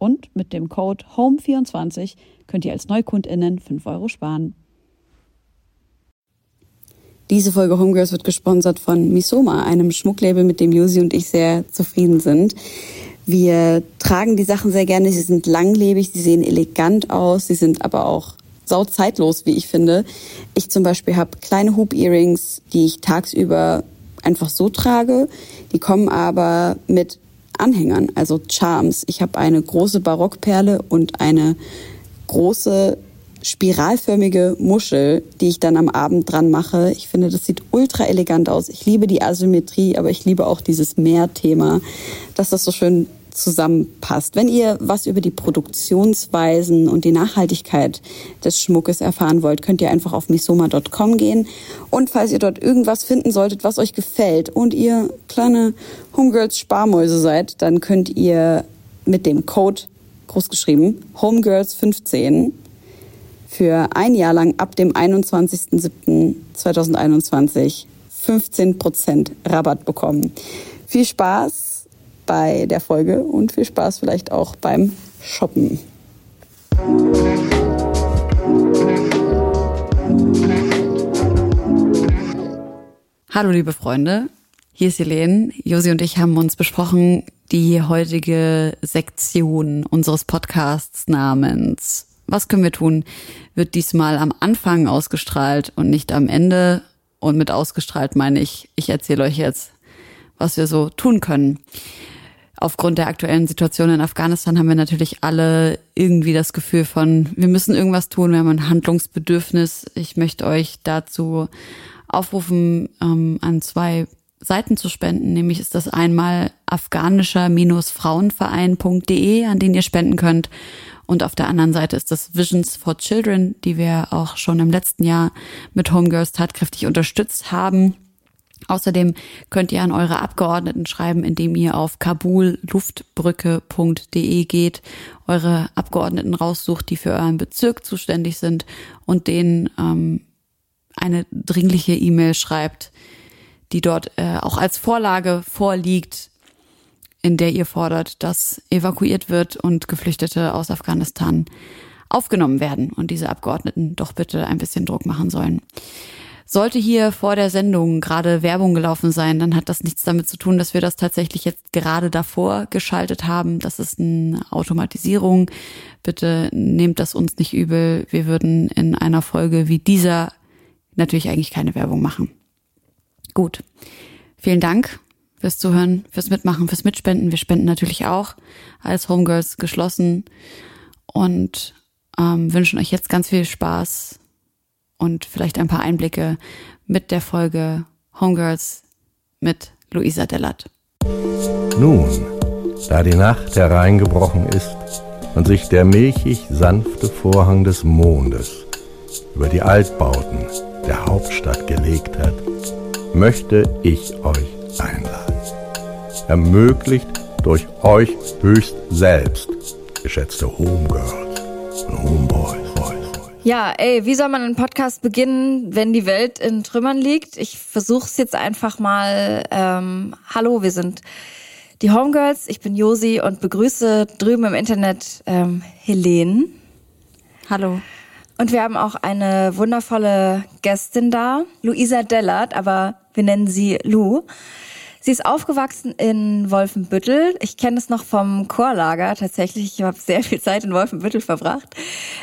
Und mit dem Code HOME24 könnt ihr als NeukundInnen 5 Euro sparen. Diese Folge Homegirls wird gesponsert von Misoma, einem Schmucklabel, mit dem Josi und ich sehr zufrieden sind. Wir tragen die Sachen sehr gerne. Sie sind langlebig, sie sehen elegant aus, sie sind aber auch sau zeitlos, wie ich finde. Ich zum Beispiel habe kleine Hoop-Earrings, die ich tagsüber einfach so trage. Die kommen aber mit Anhängern, also Charms. Ich habe eine große Barockperle und eine große spiralförmige Muschel, die ich dann am Abend dran mache. Ich finde, das sieht ultra elegant aus. Ich liebe die Asymmetrie, aber ich liebe auch dieses Meerthema, dass das so schön zusammenpasst. Wenn ihr was über die Produktionsweisen und die Nachhaltigkeit des Schmuckes erfahren wollt, könnt ihr einfach auf misoma.com gehen. Und falls ihr dort irgendwas finden solltet, was euch gefällt und ihr kleine Homegirls Sparmäuse seid, dann könnt ihr mit dem Code großgeschrieben Homegirls15 für ein Jahr lang ab dem 21.07.2021 15% Rabatt bekommen. Viel Spaß bei der Folge und viel Spaß vielleicht auch beim Shoppen. Hallo liebe Freunde, hier ist Helene. Josi und ich haben uns besprochen, die heutige Sektion unseres Podcasts namens Was können wir tun? wird diesmal am Anfang ausgestrahlt und nicht am Ende. Und mit ausgestrahlt meine ich, ich erzähle euch jetzt, was wir so tun können aufgrund der aktuellen Situation in Afghanistan haben wir natürlich alle irgendwie das Gefühl von, wir müssen irgendwas tun, wir haben ein Handlungsbedürfnis. Ich möchte euch dazu aufrufen, ähm, an zwei Seiten zu spenden. Nämlich ist das einmal afghanischer-frauenverein.de, an den ihr spenden könnt. Und auf der anderen Seite ist das Visions for Children, die wir auch schon im letzten Jahr mit Homegirls tatkräftig unterstützt haben. Außerdem könnt ihr an eure Abgeordneten schreiben, indem ihr auf kabulluftbrücke.de geht, eure Abgeordneten raussucht, die für euren Bezirk zuständig sind und denen ähm, eine dringliche E-Mail schreibt, die dort äh, auch als Vorlage vorliegt, in der ihr fordert, dass evakuiert wird und Geflüchtete aus Afghanistan aufgenommen werden und diese Abgeordneten doch bitte ein bisschen Druck machen sollen. Sollte hier vor der Sendung gerade Werbung gelaufen sein, dann hat das nichts damit zu tun, dass wir das tatsächlich jetzt gerade davor geschaltet haben. Das ist eine Automatisierung. Bitte nehmt das uns nicht übel. Wir würden in einer Folge wie dieser natürlich eigentlich keine Werbung machen. Gut. Vielen Dank fürs Zuhören, fürs Mitmachen, fürs Mitspenden. Wir spenden natürlich auch als Homegirls geschlossen und ähm, wünschen euch jetzt ganz viel Spaß und vielleicht ein paar Einblicke mit der Folge Homegirls mit Luisa Dellert. Nun, da die Nacht hereingebrochen ist und sich der milchig sanfte Vorhang des Mondes über die Altbauten der Hauptstadt gelegt hat, möchte ich euch einladen. Ermöglicht durch euch höchst selbst, geschätzte Homegirls und Homeboys. Ja, ey, wie soll man einen Podcast beginnen, wenn die Welt in Trümmern liegt? Ich versuch's jetzt einfach mal. Ähm, hallo, wir sind die Homegirls. Ich bin Josi und begrüße drüben im Internet ähm, Helene. Hallo. Und wir haben auch eine wundervolle Gästin da, Luisa Dellert, aber wir nennen sie Lou. Sie ist aufgewachsen in Wolfenbüttel. Ich kenne es noch vom Chorlager tatsächlich. Ich habe sehr viel Zeit in Wolfenbüttel verbracht.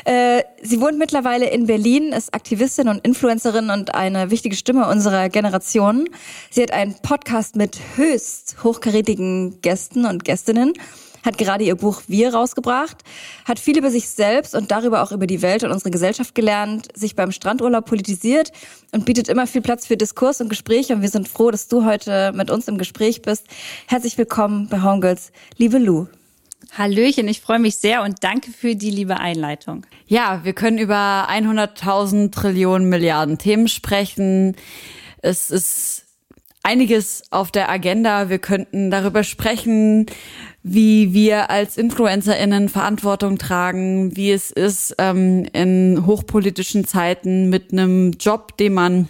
Äh, sie wohnt mittlerweile in Berlin, ist Aktivistin und Influencerin und eine wichtige Stimme unserer Generation. Sie hat einen Podcast mit höchst hochkarätigen Gästen und Gästinnen hat gerade ihr Buch Wir rausgebracht, hat viel über sich selbst und darüber auch über die Welt und unsere Gesellschaft gelernt, sich beim Strandurlaub politisiert und bietet immer viel Platz für Diskurs und Gespräche. Und wir sind froh, dass du heute mit uns im Gespräch bist. Herzlich willkommen bei Homegirls, liebe Lou. Hallöchen, ich freue mich sehr und danke für die liebe Einleitung. Ja, wir können über 100.000 Trillionen Milliarden Themen sprechen. Es ist einiges auf der Agenda. Wir könnten darüber sprechen, wie wir als InfluencerInnen Verantwortung tragen, wie es ist ähm, in hochpolitischen Zeiten mit einem Job, den man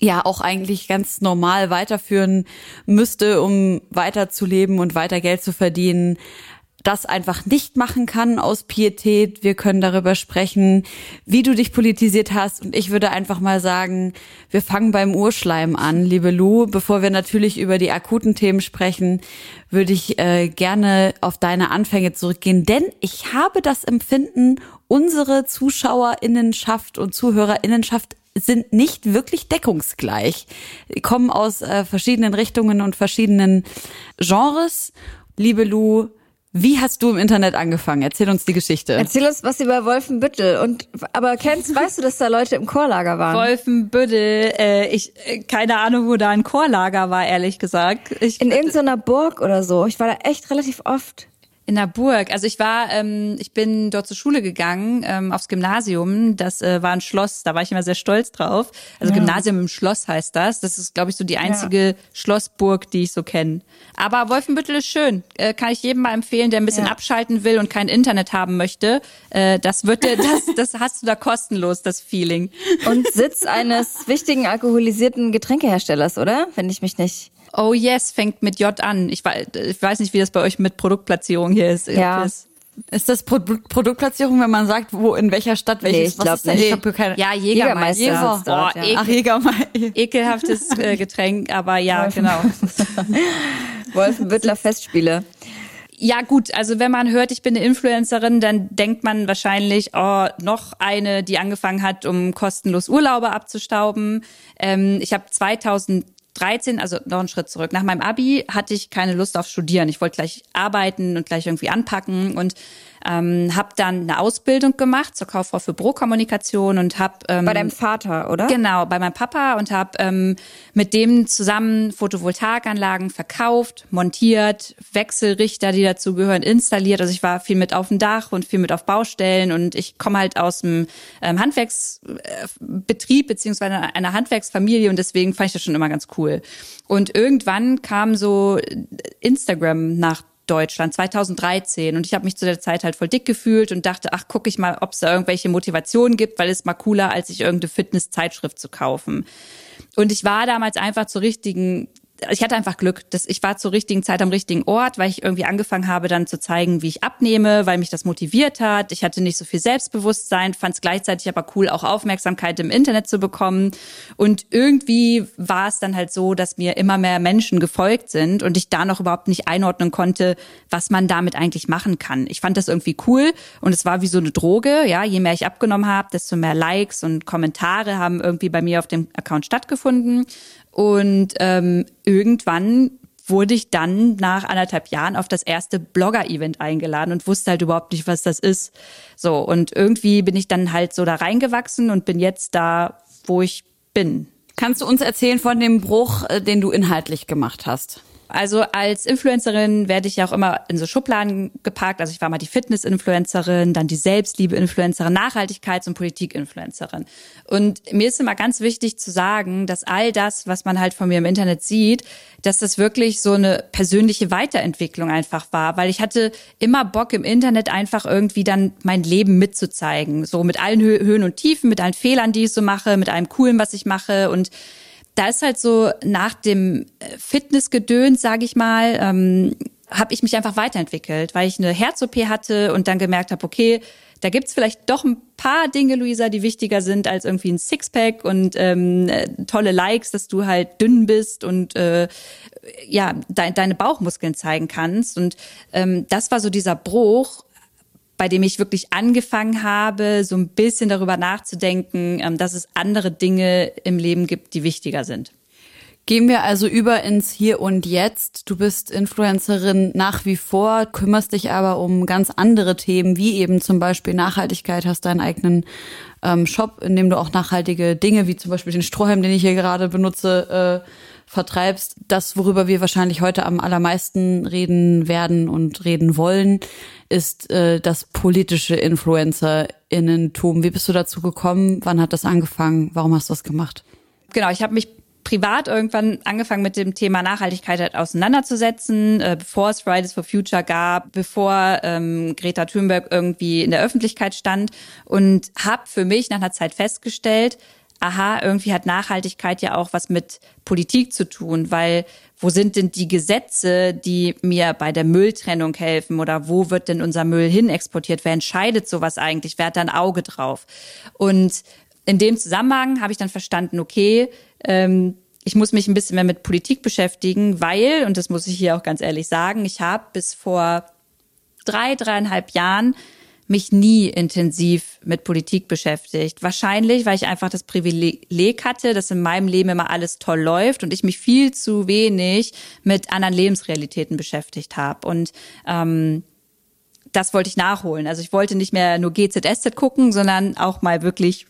ja auch eigentlich ganz normal weiterführen müsste, um weiterzuleben und weiter Geld zu verdienen, das einfach nicht machen kann aus Pietät. Wir können darüber sprechen, wie du dich politisiert hast. Und ich würde einfach mal sagen, wir fangen beim Urschleim an, liebe Lou. Bevor wir natürlich über die akuten Themen sprechen, würde ich äh, gerne auf deine Anfänge zurückgehen. Denn ich habe das Empfinden, unsere Zuschauerinnenschaft und Zuhörerinnenschaft sind nicht wirklich deckungsgleich. Die kommen aus äh, verschiedenen Richtungen und verschiedenen Genres. Liebe Lou, wie hast du im Internet angefangen? Erzähl uns die Geschichte. Erzähl uns was über Wolfenbüttel. Und aber kennst, weißt du, dass da Leute im Chorlager waren? Wolfenbüttel, äh, ich äh, keine Ahnung, wo da ein Chorlager war, ehrlich gesagt. Ich, In irgendeiner Burg oder so. Ich war da echt relativ oft. In der Burg. Also ich war, ähm, ich bin dort zur Schule gegangen, ähm, aufs Gymnasium. Das äh, war ein Schloss, da war ich immer sehr stolz drauf. Also ja. Gymnasium im Schloss heißt das. Das ist, glaube ich, so die einzige ja. Schlossburg, die ich so kenne. Aber Wolfenbüttel ist schön. Äh, kann ich jedem mal empfehlen, der ein bisschen ja. abschalten will und kein Internet haben möchte. Äh, das wird dir, das, das hast du da kostenlos, das Feeling. Und Sitz eines wichtigen alkoholisierten Getränkeherstellers, oder? Wenn ich mich nicht Oh yes fängt mit J an. Ich, ich weiß nicht, wie das bei euch mit Produktplatzierung hier ist. Ja. Ist das Pro Produktplatzierung, wenn man sagt, wo in welcher Stadt welches? Nee, ich glaube nicht. Ich hab keine ja, Jägermeister. Jägermeister. Boah, ja. Ach, Jägermeister. Ekelhaftes äh, Getränk, aber ja, Wolfen. genau. Wolfenbüttler Festspiele. Ja gut, also wenn man hört, ich bin eine Influencerin, dann denkt man wahrscheinlich, oh, noch eine, die angefangen hat, um kostenlos Urlaube abzustauben. Ähm, ich habe 2000 13, also noch einen Schritt zurück. Nach meinem Abi hatte ich keine Lust auf Studieren. Ich wollte gleich arbeiten und gleich irgendwie anpacken und ähm, habe dann eine Ausbildung gemacht zur Kauffrau für Bürokommunikation und habe ähm, bei deinem Vater, oder? Genau, bei meinem Papa und habe ähm, mit dem zusammen Photovoltaikanlagen verkauft, montiert, Wechselrichter, die dazu gehören, installiert. Also ich war viel mit auf dem Dach und viel mit auf Baustellen und ich komme halt aus dem ähm, Handwerksbetrieb beziehungsweise einer Handwerksfamilie und deswegen fand ich das schon immer ganz cool. Und irgendwann kam so Instagram nach Deutschland 2013 und ich habe mich zu der Zeit halt voll dick gefühlt und dachte, ach, guck ich mal, ob es da irgendwelche Motivationen gibt, weil es mal cooler, als sich irgendeine Fitnesszeitschrift zu kaufen. Und ich war damals einfach zur richtigen ich hatte einfach Glück, dass ich war zur richtigen Zeit am richtigen Ort, weil ich irgendwie angefangen habe, dann zu zeigen, wie ich abnehme, weil mich das motiviert hat. Ich hatte nicht so viel Selbstbewusstsein, fand es gleichzeitig aber cool, auch Aufmerksamkeit im Internet zu bekommen. Und irgendwie war es dann halt so, dass mir immer mehr Menschen gefolgt sind und ich da noch überhaupt nicht einordnen konnte, was man damit eigentlich machen kann. Ich fand das irgendwie cool und es war wie so eine Droge. Ja, je mehr ich abgenommen habe, desto mehr Likes und Kommentare haben irgendwie bei mir auf dem Account stattgefunden. Und ähm, irgendwann wurde ich dann nach anderthalb Jahren auf das erste Blogger-Event eingeladen und wusste halt überhaupt nicht, was das ist. So, und irgendwie bin ich dann halt so da reingewachsen und bin jetzt da, wo ich bin. Kannst du uns erzählen von dem Bruch, äh, den du inhaltlich gemacht hast? Also als Influencerin werde ich ja auch immer in so Schubladen gepackt. Also ich war mal die Fitness-Influencerin, dann die Selbstliebe-Influencerin, Nachhaltigkeits- und Politik-Influencerin. Und mir ist immer ganz wichtig zu sagen, dass all das, was man halt von mir im Internet sieht, dass das wirklich so eine persönliche Weiterentwicklung einfach war, weil ich hatte immer Bock im Internet einfach irgendwie dann mein Leben mitzuzeigen, so mit allen Höhen und Tiefen, mit allen Fehlern, die ich so mache, mit allem Coolen, was ich mache und da ist halt so nach dem äh, Fitnessgedöns, sage ich mal, ähm, habe ich mich einfach weiterentwickelt, weil ich eine Herz-OP hatte und dann gemerkt habe, okay, da gibt's vielleicht doch ein paar Dinge, Luisa, die wichtiger sind als irgendwie ein Sixpack und ähm, äh, tolle Likes, dass du halt dünn bist und äh, ja de deine Bauchmuskeln zeigen kannst. Und ähm, das war so dieser Bruch, bei dem ich wirklich angefangen habe, so ein bisschen darüber nachzudenken, ähm, dass es andere Dinge im Leben gibt, die wichtiger sind. Gehen wir also über ins Hier und Jetzt. Du bist Influencerin nach wie vor, kümmerst dich aber um ganz andere Themen, wie eben zum Beispiel Nachhaltigkeit, hast deinen eigenen ähm, Shop, in dem du auch nachhaltige Dinge, wie zum Beispiel den Strohhalm, den ich hier gerade benutze, äh, vertreibst. Das, worüber wir wahrscheinlich heute am allermeisten reden werden und reden wollen, ist äh, das politische InfluencerInnentum. Wie bist du dazu gekommen? Wann hat das angefangen? Warum hast du das gemacht? Genau, ich habe mich privat irgendwann angefangen mit dem Thema Nachhaltigkeit halt auseinanderzusetzen, äh, bevor es Fridays for Future gab, bevor ähm, Greta Thunberg irgendwie in der Öffentlichkeit stand und habe für mich nach einer Zeit festgestellt, aha, irgendwie hat Nachhaltigkeit ja auch was mit Politik zu tun, weil wo sind denn die Gesetze, die mir bei der Mülltrennung helfen oder wo wird denn unser Müll hin exportiert? Wer entscheidet sowas eigentlich? Wer hat da ein Auge drauf? Und in dem Zusammenhang habe ich dann verstanden, okay, ähm, ich muss mich ein bisschen mehr mit Politik beschäftigen, weil, und das muss ich hier auch ganz ehrlich sagen, ich habe bis vor drei, dreieinhalb Jahren mich nie intensiv mit Politik beschäftigt. Wahrscheinlich, weil ich einfach das Privileg hatte, dass in meinem Leben immer alles toll läuft und ich mich viel zu wenig mit anderen Lebensrealitäten beschäftigt habe. Und ähm, das wollte ich nachholen. Also ich wollte nicht mehr nur GZSZ gucken, sondern auch mal wirklich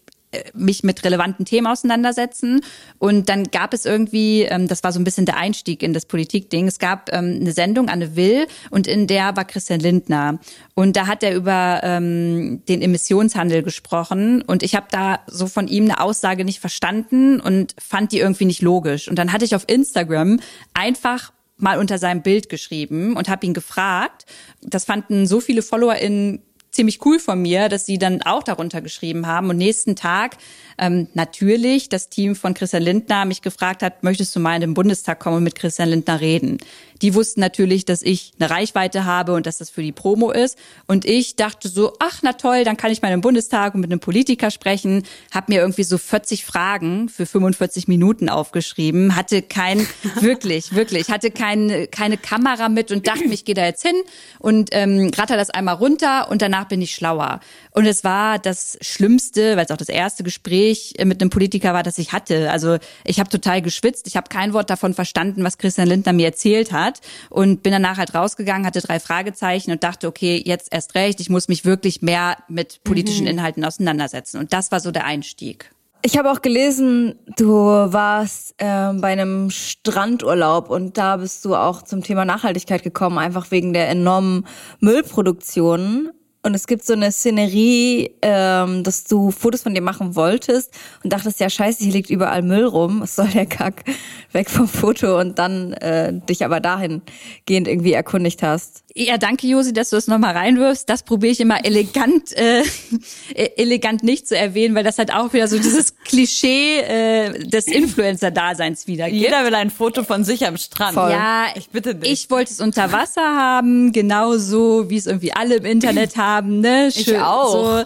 mich mit relevanten Themen auseinandersetzen. Und dann gab es irgendwie, ähm, das war so ein bisschen der Einstieg in das Politikding, es gab ähm, eine Sendung, Anne Will, und in der war Christian Lindner. Und da hat er über ähm, den Emissionshandel gesprochen. Und ich habe da so von ihm eine Aussage nicht verstanden und fand die irgendwie nicht logisch. Und dann hatte ich auf Instagram einfach mal unter seinem Bild geschrieben und habe ihn gefragt. Das fanden so viele Follower in ziemlich cool von mir, dass sie dann auch darunter geschrieben haben. Und nächsten Tag ähm, natürlich das Team von Christian Lindner mich gefragt hat, möchtest du mal in den Bundestag kommen und mit Christian Lindner reden? Die wussten natürlich, dass ich eine Reichweite habe und dass das für die Promo ist. Und ich dachte so, ach na toll, dann kann ich mal im Bundestag und mit einem Politiker sprechen. Hab mir irgendwie so 40 Fragen für 45 Minuten aufgeschrieben. Hatte kein, wirklich, wirklich, hatte kein, keine Kamera mit und dachte ich gehe da jetzt hin und ähm, ratter das einmal runter und danach bin ich schlauer. Und es war das Schlimmste, weil es auch das erste Gespräch mit einem Politiker war, das ich hatte. Also ich habe total geschwitzt. Ich habe kein Wort davon verstanden, was Christian Lindner mir erzählt hat. Und bin danach halt rausgegangen, hatte drei Fragezeichen und dachte, okay, jetzt erst recht, ich muss mich wirklich mehr mit politischen mhm. Inhalten auseinandersetzen. Und das war so der Einstieg. Ich habe auch gelesen, du warst äh, bei einem Strandurlaub und da bist du auch zum Thema Nachhaltigkeit gekommen, einfach wegen der enormen Müllproduktion. Und es gibt so eine Szenerie, ähm, dass du Fotos von dir machen wolltest und dachtest, ja scheiße, hier liegt überall Müll rum, was soll der Kack, weg vom Foto und dann äh, dich aber dahingehend irgendwie erkundigt hast. Ja, danke Josi, dass du das nochmal reinwirfst. Das probiere ich immer elegant, äh, e-, elegant nicht zu erwähnen, weil das halt auch wieder so dieses Klischee äh, des Influencer-Daseins wiedergibt. Jeder will ein Foto von sich am Strand. Voll. Ja, ich bitte dich. Ich wollte es unter Wasser haben, genauso wie es irgendwie alle im Internet haben. Ne? Schön, ich auch. So.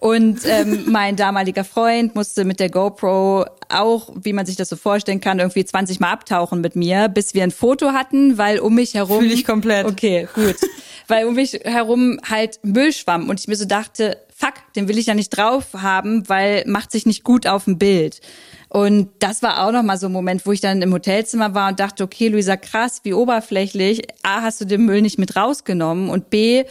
Und ähm, mein damaliger Freund musste mit der GoPro auch, wie man sich das so vorstellen kann, irgendwie 20 Mal abtauchen mit mir, bis wir ein Foto hatten, weil um mich herum. Fühle ich komplett. Okay, gut. weil um mich herum halt Müll schwamm und ich mir so dachte, fuck, den will ich ja nicht drauf haben, weil macht sich nicht gut auf dem Bild. Und das war auch nochmal so ein Moment, wo ich dann im Hotelzimmer war und dachte, okay, Luisa, krass, wie oberflächlich. A, hast du den Müll nicht mit rausgenommen und B,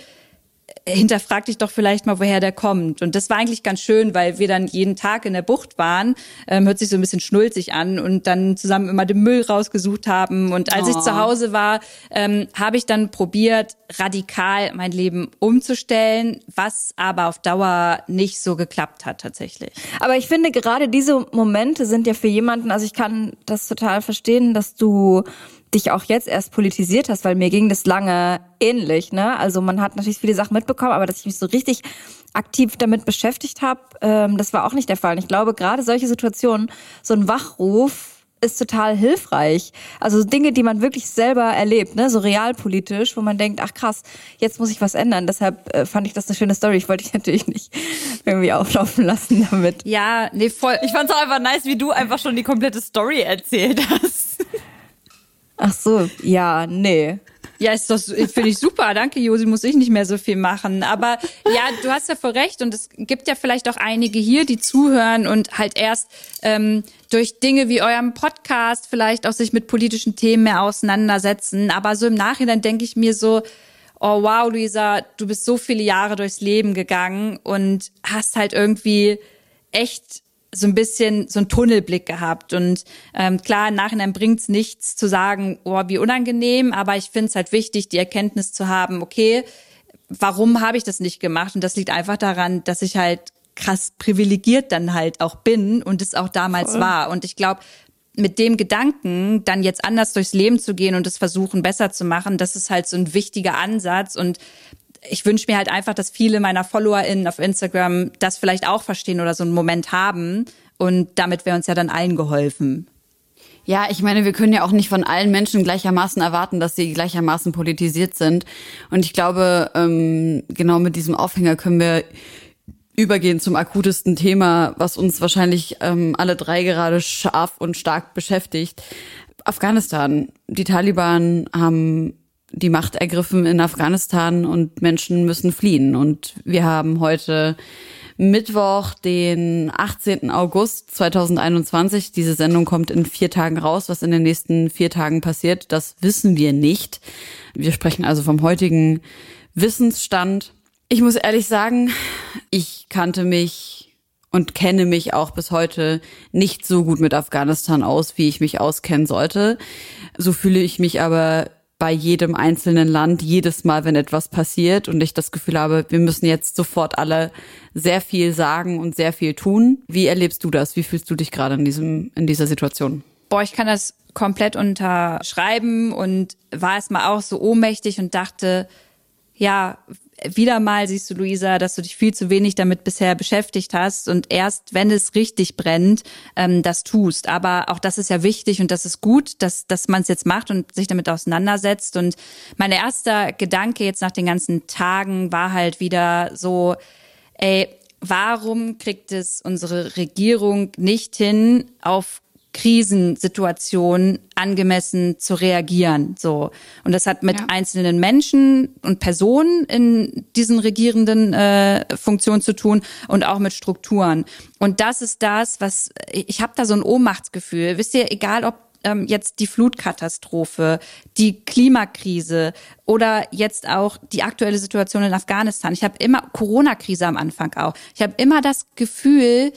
hinterfrag dich doch vielleicht mal, woher der kommt. Und das war eigentlich ganz schön, weil wir dann jeden Tag in der Bucht waren, ähm, hört sich so ein bisschen schnulzig an und dann zusammen immer den Müll rausgesucht haben. Und als oh. ich zu Hause war, ähm, habe ich dann probiert, radikal mein Leben umzustellen, was aber auf Dauer nicht so geklappt hat tatsächlich. Aber ich finde gerade diese Momente sind ja für jemanden, also ich kann das total verstehen, dass du dich auch jetzt erst politisiert hast, weil mir ging das lange ähnlich. Ne? Also man hat natürlich viele Sachen mitbekommen, aber dass ich mich so richtig aktiv damit beschäftigt habe, ähm, das war auch nicht der Fall. Und ich glaube, gerade solche Situationen, so ein Wachruf, ist total hilfreich. Also Dinge, die man wirklich selber erlebt, ne, so realpolitisch, wo man denkt, ach krass, jetzt muss ich was ändern. Deshalb äh, fand ich das eine schöne Story. Ich wollte dich natürlich nicht irgendwie auflaufen lassen damit. Ja, nee, voll. Ich fand's auch einfach nice, wie du einfach schon die komplette Story erzählt hast. Ach so, ja, nee. Ja, ist doch, finde ich super. Danke, Josi, muss ich nicht mehr so viel machen. Aber ja, du hast ja voll recht. Und es gibt ja vielleicht auch einige hier, die zuhören und halt erst ähm, durch Dinge wie eurem Podcast vielleicht auch sich mit politischen Themen mehr auseinandersetzen. Aber so im Nachhinein denke ich mir so, oh wow, Luisa, du bist so viele Jahre durchs Leben gegangen und hast halt irgendwie echt so ein bisschen so einen Tunnelblick gehabt. Und ähm, klar, im Nachhinein bringt's nichts zu sagen, oh, wie unangenehm, aber ich finde es halt wichtig, die Erkenntnis zu haben, okay, warum habe ich das nicht gemacht? Und das liegt einfach daran, dass ich halt krass privilegiert dann halt auch bin und es auch damals Voll. war. Und ich glaube, mit dem Gedanken, dann jetzt anders durchs Leben zu gehen und es versuchen, besser zu machen, das ist halt so ein wichtiger Ansatz. Und ich wünsche mir halt einfach, dass viele meiner FollowerInnen auf Instagram das vielleicht auch verstehen oder so einen Moment haben. Und damit wäre uns ja dann allen geholfen. Ja, ich meine, wir können ja auch nicht von allen Menschen gleichermaßen erwarten, dass sie gleichermaßen politisiert sind. Und ich glaube, ähm, genau mit diesem Aufhänger können wir übergehen zum akutesten Thema, was uns wahrscheinlich ähm, alle drei gerade scharf und stark beschäftigt. Afghanistan. Die Taliban haben die Macht ergriffen in Afghanistan und Menschen müssen fliehen. Und wir haben heute Mittwoch, den 18. August 2021. Diese Sendung kommt in vier Tagen raus. Was in den nächsten vier Tagen passiert, das wissen wir nicht. Wir sprechen also vom heutigen Wissensstand. Ich muss ehrlich sagen, ich kannte mich und kenne mich auch bis heute nicht so gut mit Afghanistan aus, wie ich mich auskennen sollte. So fühle ich mich aber bei jedem einzelnen Land jedes Mal, wenn etwas passiert und ich das Gefühl habe, wir müssen jetzt sofort alle sehr viel sagen und sehr viel tun. Wie erlebst du das? Wie fühlst du dich gerade in diesem, in dieser Situation? Boah, ich kann das komplett unterschreiben und war erstmal auch so ohnmächtig und dachte, ja, wieder mal siehst du, Luisa, dass du dich viel zu wenig damit bisher beschäftigt hast und erst, wenn es richtig brennt, ähm, das tust. Aber auch das ist ja wichtig und das ist gut, dass, dass man es jetzt macht und sich damit auseinandersetzt. Und mein erster Gedanke jetzt nach den ganzen Tagen war halt wieder so, ey, warum kriegt es unsere Regierung nicht hin, auf Krisensituation angemessen zu reagieren. So und das hat mit ja. einzelnen Menschen und Personen in diesen regierenden äh, Funktionen zu tun und auch mit Strukturen. Und das ist das, was ich habe da so ein Ohnmachtsgefühl. Wisst ihr, egal ob ähm, jetzt die Flutkatastrophe, die Klimakrise oder jetzt auch die aktuelle Situation in Afghanistan. Ich habe immer Corona-Krise am Anfang auch. Ich habe immer das Gefühl,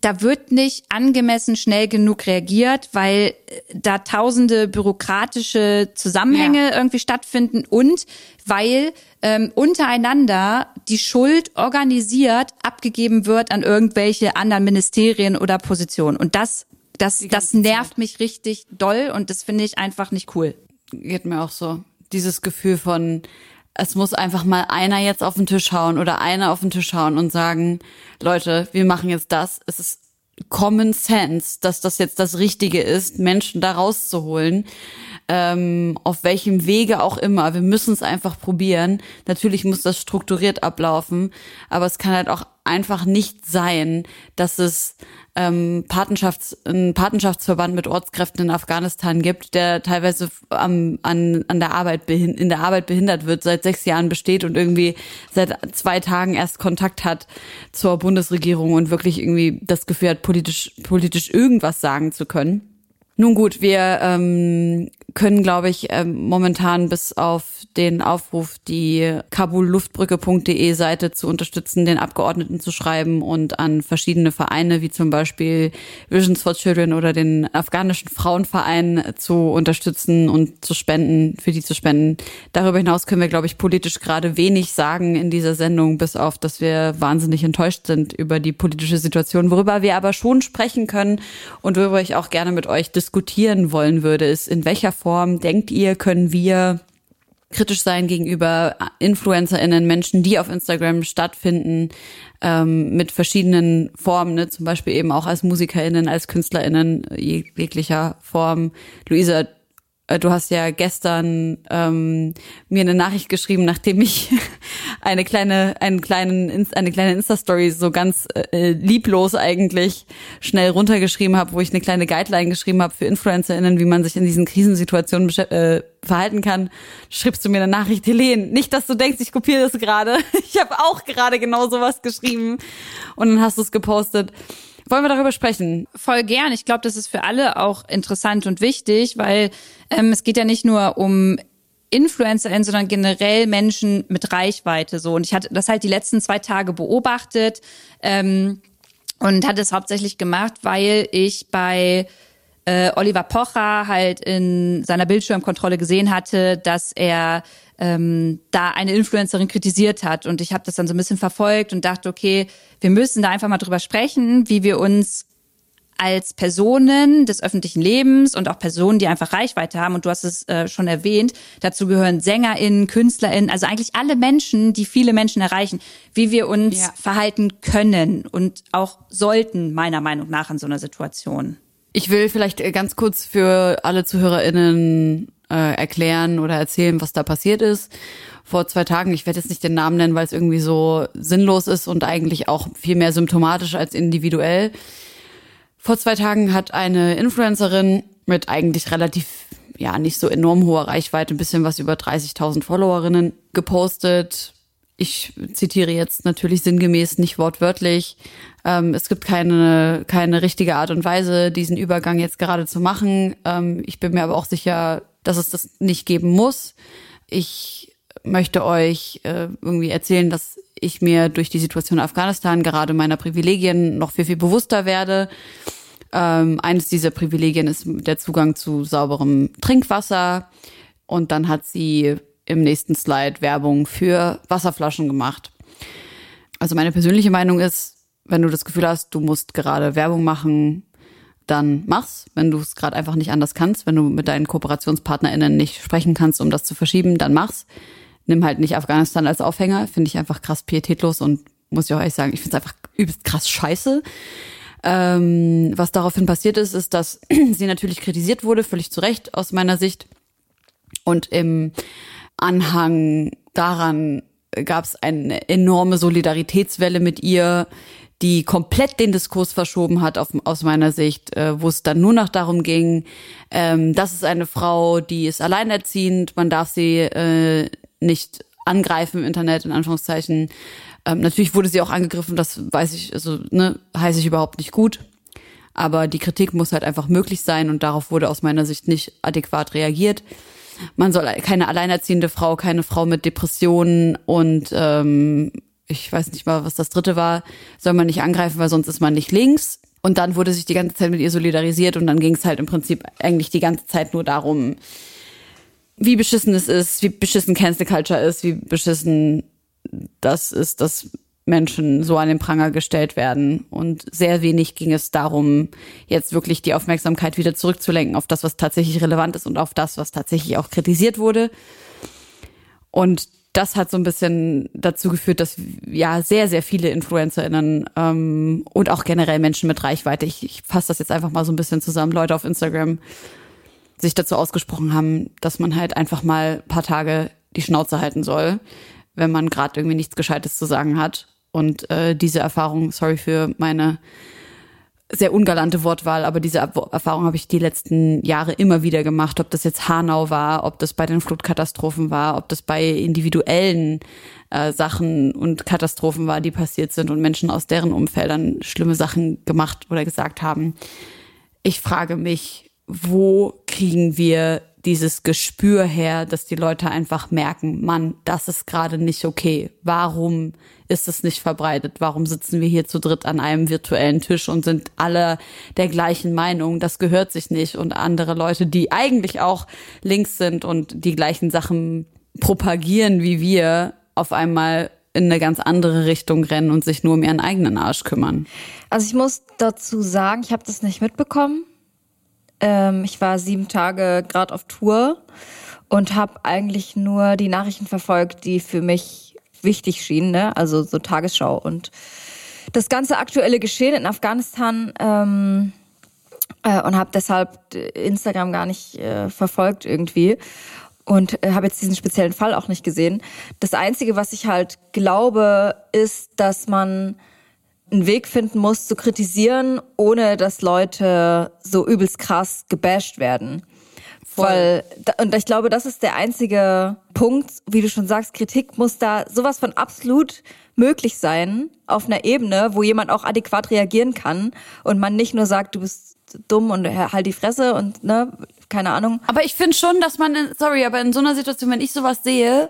da wird nicht angemessen schnell genug reagiert, weil äh, da tausende bürokratische Zusammenhänge ja. irgendwie stattfinden und weil ähm, untereinander die Schuld organisiert abgegeben wird an irgendwelche anderen Ministerien oder Positionen. Und das, das, das nervt Zeit. mich richtig doll und das finde ich einfach nicht cool. Geht mir auch so. Dieses Gefühl von, es muss einfach mal einer jetzt auf den Tisch hauen oder einer auf den Tisch hauen und sagen, Leute, wir machen jetzt das. Es ist Common Sense, dass das jetzt das Richtige ist, Menschen da rauszuholen. Ähm, auf welchem Wege auch immer. Wir müssen es einfach probieren. Natürlich muss das strukturiert ablaufen, aber es kann halt auch einfach nicht sein, dass es ähm, Patenschafts-, einen Patenschaftsverband mit Ortskräften in Afghanistan gibt, der teilweise am, an, an der Arbeit in der Arbeit behindert wird, seit sechs Jahren besteht und irgendwie seit zwei Tagen erst Kontakt hat zur Bundesregierung und wirklich irgendwie das Gefühl hat, politisch, politisch irgendwas sagen zu können. Nun gut, wir ähm, können, glaube ich, äh, momentan bis auf den Aufruf, die kabulluftbrücke.de Seite zu unterstützen, den Abgeordneten zu schreiben und an verschiedene Vereine wie zum Beispiel Visions for Children oder den afghanischen Frauenverein zu unterstützen und zu spenden, für die zu spenden. Darüber hinaus können wir, glaube ich, politisch gerade wenig sagen in dieser Sendung, bis auf, dass wir wahnsinnig enttäuscht sind über die politische Situation. Worüber wir aber schon sprechen können und worüber ich auch gerne mit euch diskutieren wollen würde, ist, in welcher Form denkt ihr, können wir kritisch sein gegenüber InfluencerInnen, Menschen, die auf Instagram stattfinden, ähm, mit verschiedenen Formen, ne? zum Beispiel eben auch als MusikerInnen, als KünstlerInnen jeglicher Form. Luisa, du hast ja gestern ähm, mir eine Nachricht geschrieben, nachdem ich eine kleine, einen kleinen, eine kleine Insta-Story so ganz äh, lieblos eigentlich schnell runtergeschrieben habe, wo ich eine kleine Guideline geschrieben habe für InfluencerInnen, wie man sich in diesen Krisensituationen äh, verhalten kann. Schreibst du mir eine Nachricht, Helene, nicht, dass du denkst, ich kopiere das gerade. Ich habe auch gerade genau sowas geschrieben und dann hast du es gepostet. Wollen wir darüber sprechen? Voll gern. Ich glaube, das ist für alle auch interessant und wichtig, weil ähm, es geht ja nicht nur um InfluencerInnen, sondern generell Menschen mit Reichweite so. Und ich hatte das halt die letzten zwei Tage beobachtet ähm, und hatte es hauptsächlich gemacht, weil ich bei äh, Oliver Pocher halt in seiner Bildschirmkontrolle gesehen hatte, dass er ähm, da eine Influencerin kritisiert hat. Und ich habe das dann so ein bisschen verfolgt und dachte, okay, wir müssen da einfach mal drüber sprechen, wie wir uns als Personen des öffentlichen Lebens und auch Personen, die einfach Reichweite haben, und du hast es äh, schon erwähnt, dazu gehören SängerInnen, KünstlerInnen, also eigentlich alle Menschen, die viele Menschen erreichen, wie wir uns ja. verhalten können und auch sollten, meiner Meinung nach, in so einer Situation. Ich will vielleicht äh, ganz kurz für alle ZuhörerInnen äh, erklären oder erzählen, was da passiert ist. Vor zwei Tagen, ich werde jetzt nicht den Namen nennen, weil es irgendwie so sinnlos ist und eigentlich auch viel mehr symptomatisch als individuell. Vor zwei Tagen hat eine Influencerin mit eigentlich relativ, ja, nicht so enorm hoher Reichweite, ein bisschen was über 30.000 Followerinnen gepostet. Ich zitiere jetzt natürlich sinngemäß, nicht wortwörtlich. Ähm, es gibt keine, keine richtige Art und Weise, diesen Übergang jetzt gerade zu machen. Ähm, ich bin mir aber auch sicher, dass es das nicht geben muss. Ich möchte euch äh, irgendwie erzählen, dass ich mir durch die Situation in Afghanistan gerade meiner Privilegien noch viel, viel bewusster werde ähm, eines dieser Privilegien ist der Zugang zu sauberem Trinkwasser. Und dann hat sie im nächsten Slide Werbung für Wasserflaschen gemacht. Also meine persönliche Meinung ist, wenn du das Gefühl hast, du musst gerade Werbung machen, dann mach's. Wenn du es gerade einfach nicht anders kannst, wenn du mit deinen KooperationspartnerInnen nicht sprechen kannst, um das zu verschieben, dann mach's. Nimm halt nicht Afghanistan als Aufhänger. Finde ich einfach krass pietätlos und muss ich auch ehrlich sagen, ich finde es einfach übelst krass scheiße. Ähm, was daraufhin passiert ist, ist, dass sie natürlich kritisiert wurde, völlig zu Recht aus meiner Sicht. Und im Anhang daran gab es eine enorme Solidaritätswelle mit ihr, die komplett den Diskurs verschoben hat auf, aus meiner Sicht, äh, wo es dann nur noch darum ging, ähm, das ist eine Frau, die ist alleinerziehend, man darf sie äh, nicht angreifen im Internet, in Anführungszeichen. Ähm, natürlich wurde sie auch angegriffen, das weiß ich, also ne, heiße ich überhaupt nicht gut. Aber die Kritik muss halt einfach möglich sein und darauf wurde aus meiner Sicht nicht adäquat reagiert. Man soll keine alleinerziehende Frau, keine Frau mit Depressionen und ähm, ich weiß nicht mal, was das dritte war, soll man nicht angreifen, weil sonst ist man nicht links. Und dann wurde sich die ganze Zeit mit ihr solidarisiert und dann ging es halt im Prinzip eigentlich die ganze Zeit nur darum, wie beschissen es ist, wie beschissen Cancel Culture ist, wie beschissen das ist, dass Menschen so an den Pranger gestellt werden. Und sehr wenig ging es darum, jetzt wirklich die Aufmerksamkeit wieder zurückzulenken auf das, was tatsächlich relevant ist und auf das, was tatsächlich auch kritisiert wurde. Und das hat so ein bisschen dazu geführt, dass ja sehr, sehr viele InfluencerInnen ähm, und auch generell Menschen mit Reichweite, ich, ich fasse das jetzt einfach mal so ein bisschen zusammen, Leute auf Instagram sich dazu ausgesprochen haben, dass man halt einfach mal paar Tage die Schnauze halten soll wenn man gerade irgendwie nichts Gescheites zu sagen hat. Und äh, diese Erfahrung, sorry für meine sehr ungalante Wortwahl, aber diese Erfahrung habe ich die letzten Jahre immer wieder gemacht, ob das jetzt Hanau war, ob das bei den Flutkatastrophen war, ob das bei individuellen äh, Sachen und Katastrophen war, die passiert sind und Menschen aus deren Umfeldern schlimme Sachen gemacht oder gesagt haben. Ich frage mich, wo kriegen wir dieses Gespür her, dass die Leute einfach merken, Mann, das ist gerade nicht okay. Warum ist es nicht verbreitet? Warum sitzen wir hier zu dritt an einem virtuellen Tisch und sind alle der gleichen Meinung? Das gehört sich nicht. Und andere Leute, die eigentlich auch links sind und die gleichen Sachen propagieren wie wir, auf einmal in eine ganz andere Richtung rennen und sich nur um ihren eigenen Arsch kümmern. Also ich muss dazu sagen, ich habe das nicht mitbekommen. Ähm, ich war sieben Tage gerade auf Tour und habe eigentlich nur die Nachrichten verfolgt, die für mich wichtig schienen, ne? also so Tagesschau und das ganze aktuelle Geschehen in Afghanistan ähm, äh, und habe deshalb Instagram gar nicht äh, verfolgt irgendwie und äh, habe jetzt diesen speziellen Fall auch nicht gesehen. Das Einzige, was ich halt glaube, ist, dass man einen Weg finden muss, zu kritisieren, ohne dass Leute so übelst krass gebasht werden. Voll. Weil, und ich glaube, das ist der einzige Punkt, wie du schon sagst, Kritik muss da sowas von absolut möglich sein, auf einer Ebene, wo jemand auch adäquat reagieren kann und man nicht nur sagt, du bist dumm und halt die Fresse und ne, keine Ahnung. Aber ich finde schon, dass man, in, sorry, aber in so einer Situation, wenn ich sowas sehe,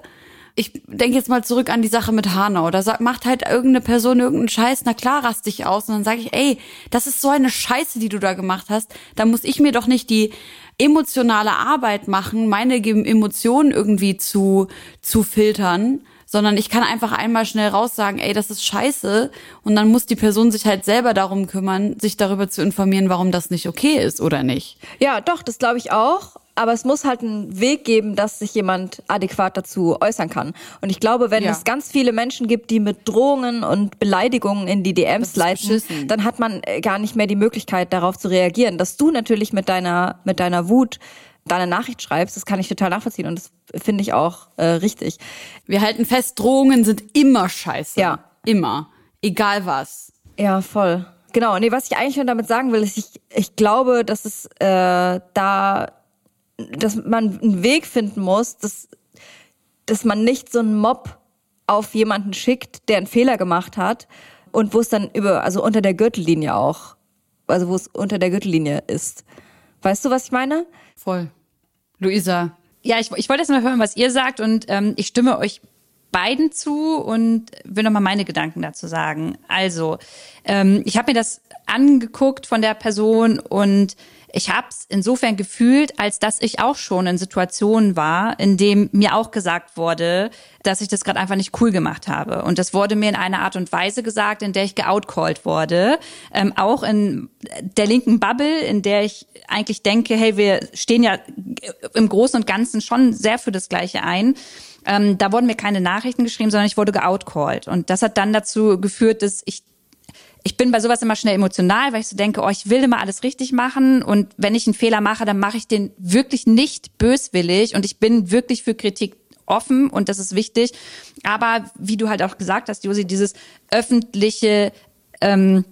ich denke jetzt mal zurück an die Sache mit Hanau. Da sagt, macht halt irgendeine Person irgendeinen Scheiß, na klar rast dich aus. Und dann sage ich, ey, das ist so eine Scheiße, die du da gemacht hast. Da muss ich mir doch nicht die emotionale Arbeit machen, meine Emotionen irgendwie zu, zu filtern, sondern ich kann einfach einmal schnell raus sagen, ey, das ist scheiße. Und dann muss die Person sich halt selber darum kümmern, sich darüber zu informieren, warum das nicht okay ist oder nicht. Ja, doch, das glaube ich auch. Aber es muss halt einen Weg geben, dass sich jemand adäquat dazu äußern kann. Und ich glaube, wenn ja. es ganz viele Menschen gibt, die mit Drohungen und Beleidigungen in die DMs leiten, dann hat man äh, gar nicht mehr die Möglichkeit, darauf zu reagieren. Dass du natürlich mit deiner, mit deiner Wut deine Nachricht schreibst, das kann ich total nachvollziehen und das finde ich auch äh, richtig. Wir halten fest, Drohungen sind immer scheiße. Ja. Immer. Egal was. Ja, voll. Genau. Nee, was ich eigentlich nur damit sagen will, ist, ich, ich glaube, dass es äh, da dass man einen Weg finden muss, dass, dass man nicht so einen Mob auf jemanden schickt, der einen Fehler gemacht hat und wo es dann über, also unter der Gürtellinie auch, also wo es unter der Gürtellinie ist. Weißt du, was ich meine? Voll. Luisa. Ja, ich, ich wollte jetzt mal hören, was ihr sagt und ähm, ich stimme euch beiden zu und will nochmal meine Gedanken dazu sagen. Also, ähm, ich habe mir das angeguckt von der Person und ich habe es insofern gefühlt, als dass ich auch schon in Situationen war, in dem mir auch gesagt wurde, dass ich das gerade einfach nicht cool gemacht habe. Und das wurde mir in einer Art und Weise gesagt, in der ich geoutcalled wurde. Ähm, auch in der linken Bubble, in der ich eigentlich denke, hey, wir stehen ja im Großen und Ganzen schon sehr für das Gleiche ein. Ähm, da wurden mir keine Nachrichten geschrieben, sondern ich wurde geoutcalled. Und das hat dann dazu geführt, dass ich ich bin bei sowas immer schnell emotional, weil ich so denke, oh, ich will immer alles richtig machen und wenn ich einen Fehler mache, dann mache ich den wirklich nicht böswillig und ich bin wirklich für Kritik offen und das ist wichtig. Aber wie du halt auch gesagt hast, Josi, dieses öffentliche ähm,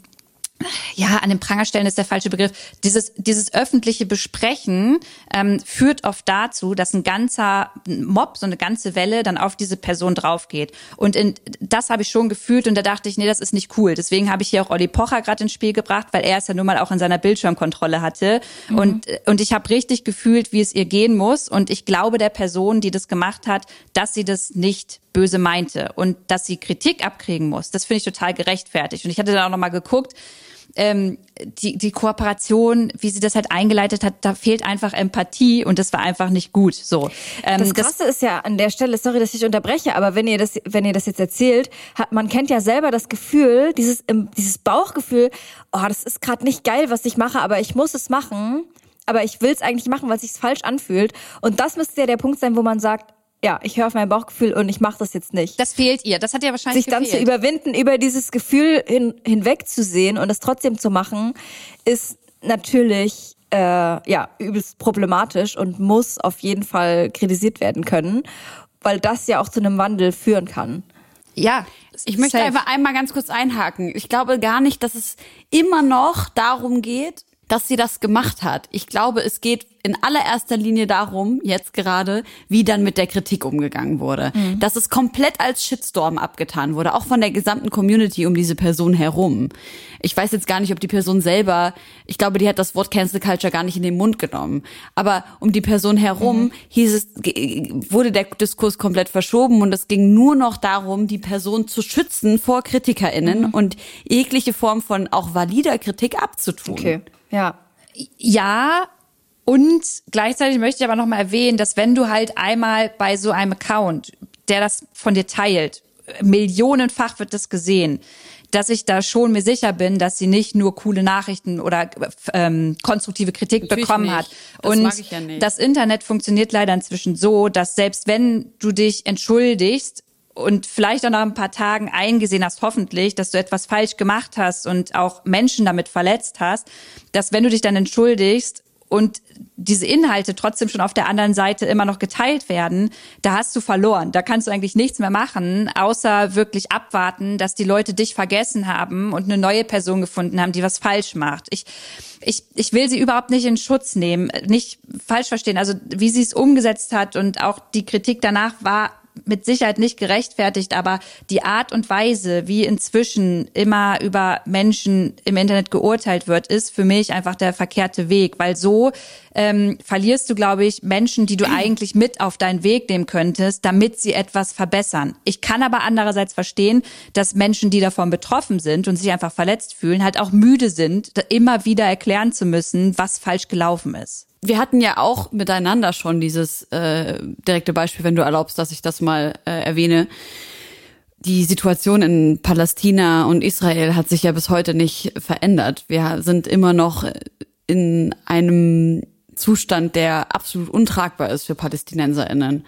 ja, an den Pranger stellen ist der falsche Begriff. Dieses, dieses öffentliche Besprechen ähm, führt oft dazu, dass ein ganzer Mob, so eine ganze Welle dann auf diese Person draufgeht. Und in, das habe ich schon gefühlt und da dachte ich, nee, das ist nicht cool. Deswegen habe ich hier auch Olli Pocher gerade ins Spiel gebracht, weil er es ja nun mal auch in seiner Bildschirmkontrolle hatte. Mhm. Und, und ich habe richtig gefühlt, wie es ihr gehen muss. Und ich glaube der Person, die das gemacht hat, dass sie das nicht böse meinte und dass sie Kritik abkriegen muss. Das finde ich total gerechtfertigt. Und ich hatte dann auch nochmal geguckt, ähm, die, die Kooperation, wie sie das halt eingeleitet hat, da fehlt einfach Empathie und das war einfach nicht gut. So. Ähm, das Krasse das, ist ja an der Stelle, sorry, dass ich unterbreche, aber wenn ihr das, wenn ihr das jetzt erzählt, hat, man kennt ja selber das Gefühl, dieses, dieses Bauchgefühl, oh, das ist gerade nicht geil, was ich mache, aber ich muss es machen. Aber ich will es eigentlich machen, weil es sich falsch anfühlt. Und das müsste ja der Punkt sein, wo man sagt, ja, ich höre auf mein Bauchgefühl und ich mache das jetzt nicht. Das fehlt ihr. Das hat ja wahrscheinlich Sich dann gefehlt. zu überwinden, über dieses Gefühl hin, hinwegzusehen und es trotzdem zu machen, ist natürlich äh, ja übelst problematisch und muss auf jeden Fall kritisiert werden können, weil das ja auch zu einem Wandel führen kann. Ja, ich möchte safe. einfach einmal ganz kurz einhaken. Ich glaube gar nicht, dass es immer noch darum geht, dass sie das gemacht hat. Ich glaube, es geht in allererster Linie darum, jetzt gerade, wie dann mit der Kritik umgegangen wurde. Mhm. Dass es komplett als Shitstorm abgetan wurde, auch von der gesamten Community um diese Person herum. Ich weiß jetzt gar nicht, ob die Person selber, ich glaube, die hat das Wort Cancel Culture gar nicht in den Mund genommen. Aber um die Person herum mhm. hieß es, wurde der Diskurs komplett verschoben und es ging nur noch darum, die Person zu schützen vor KritikerInnen mhm. und jegliche Form von auch valider Kritik abzutun. Okay. Ja. Ja, und gleichzeitig möchte ich aber noch mal erwähnen, dass wenn du halt einmal bei so einem Account, der das von dir teilt, millionenfach wird das gesehen, dass ich da schon mir sicher bin, dass sie nicht nur coole Nachrichten oder ähm, konstruktive Kritik Natürlich bekommen nicht. hat. Das Und mag ich ja nicht. das Internet funktioniert leider inzwischen so, dass selbst wenn du dich entschuldigst, und vielleicht auch nach ein paar Tagen eingesehen hast, hoffentlich, dass du etwas falsch gemacht hast und auch Menschen damit verletzt hast, dass wenn du dich dann entschuldigst und diese Inhalte trotzdem schon auf der anderen Seite immer noch geteilt werden, da hast du verloren. Da kannst du eigentlich nichts mehr machen, außer wirklich abwarten, dass die Leute dich vergessen haben und eine neue Person gefunden haben, die was falsch macht. Ich, ich, ich will sie überhaupt nicht in Schutz nehmen, nicht falsch verstehen. Also wie sie es umgesetzt hat und auch die Kritik danach war mit Sicherheit nicht gerechtfertigt, aber die Art und Weise, wie inzwischen immer über Menschen im Internet geurteilt wird, ist für mich einfach der verkehrte Weg, weil so ähm, verlierst du, glaube ich, Menschen, die du eigentlich mit auf deinen Weg nehmen könntest, damit sie etwas verbessern. Ich kann aber andererseits verstehen, dass Menschen, die davon betroffen sind und sich einfach verletzt fühlen, halt auch müde sind, immer wieder erklären zu müssen, was falsch gelaufen ist wir hatten ja auch miteinander schon dieses äh, direkte Beispiel, wenn du erlaubst, dass ich das mal äh, erwähne. Die Situation in Palästina und Israel hat sich ja bis heute nicht verändert. Wir sind immer noch in einem Zustand, der absolut untragbar ist für PalästinenserInnen.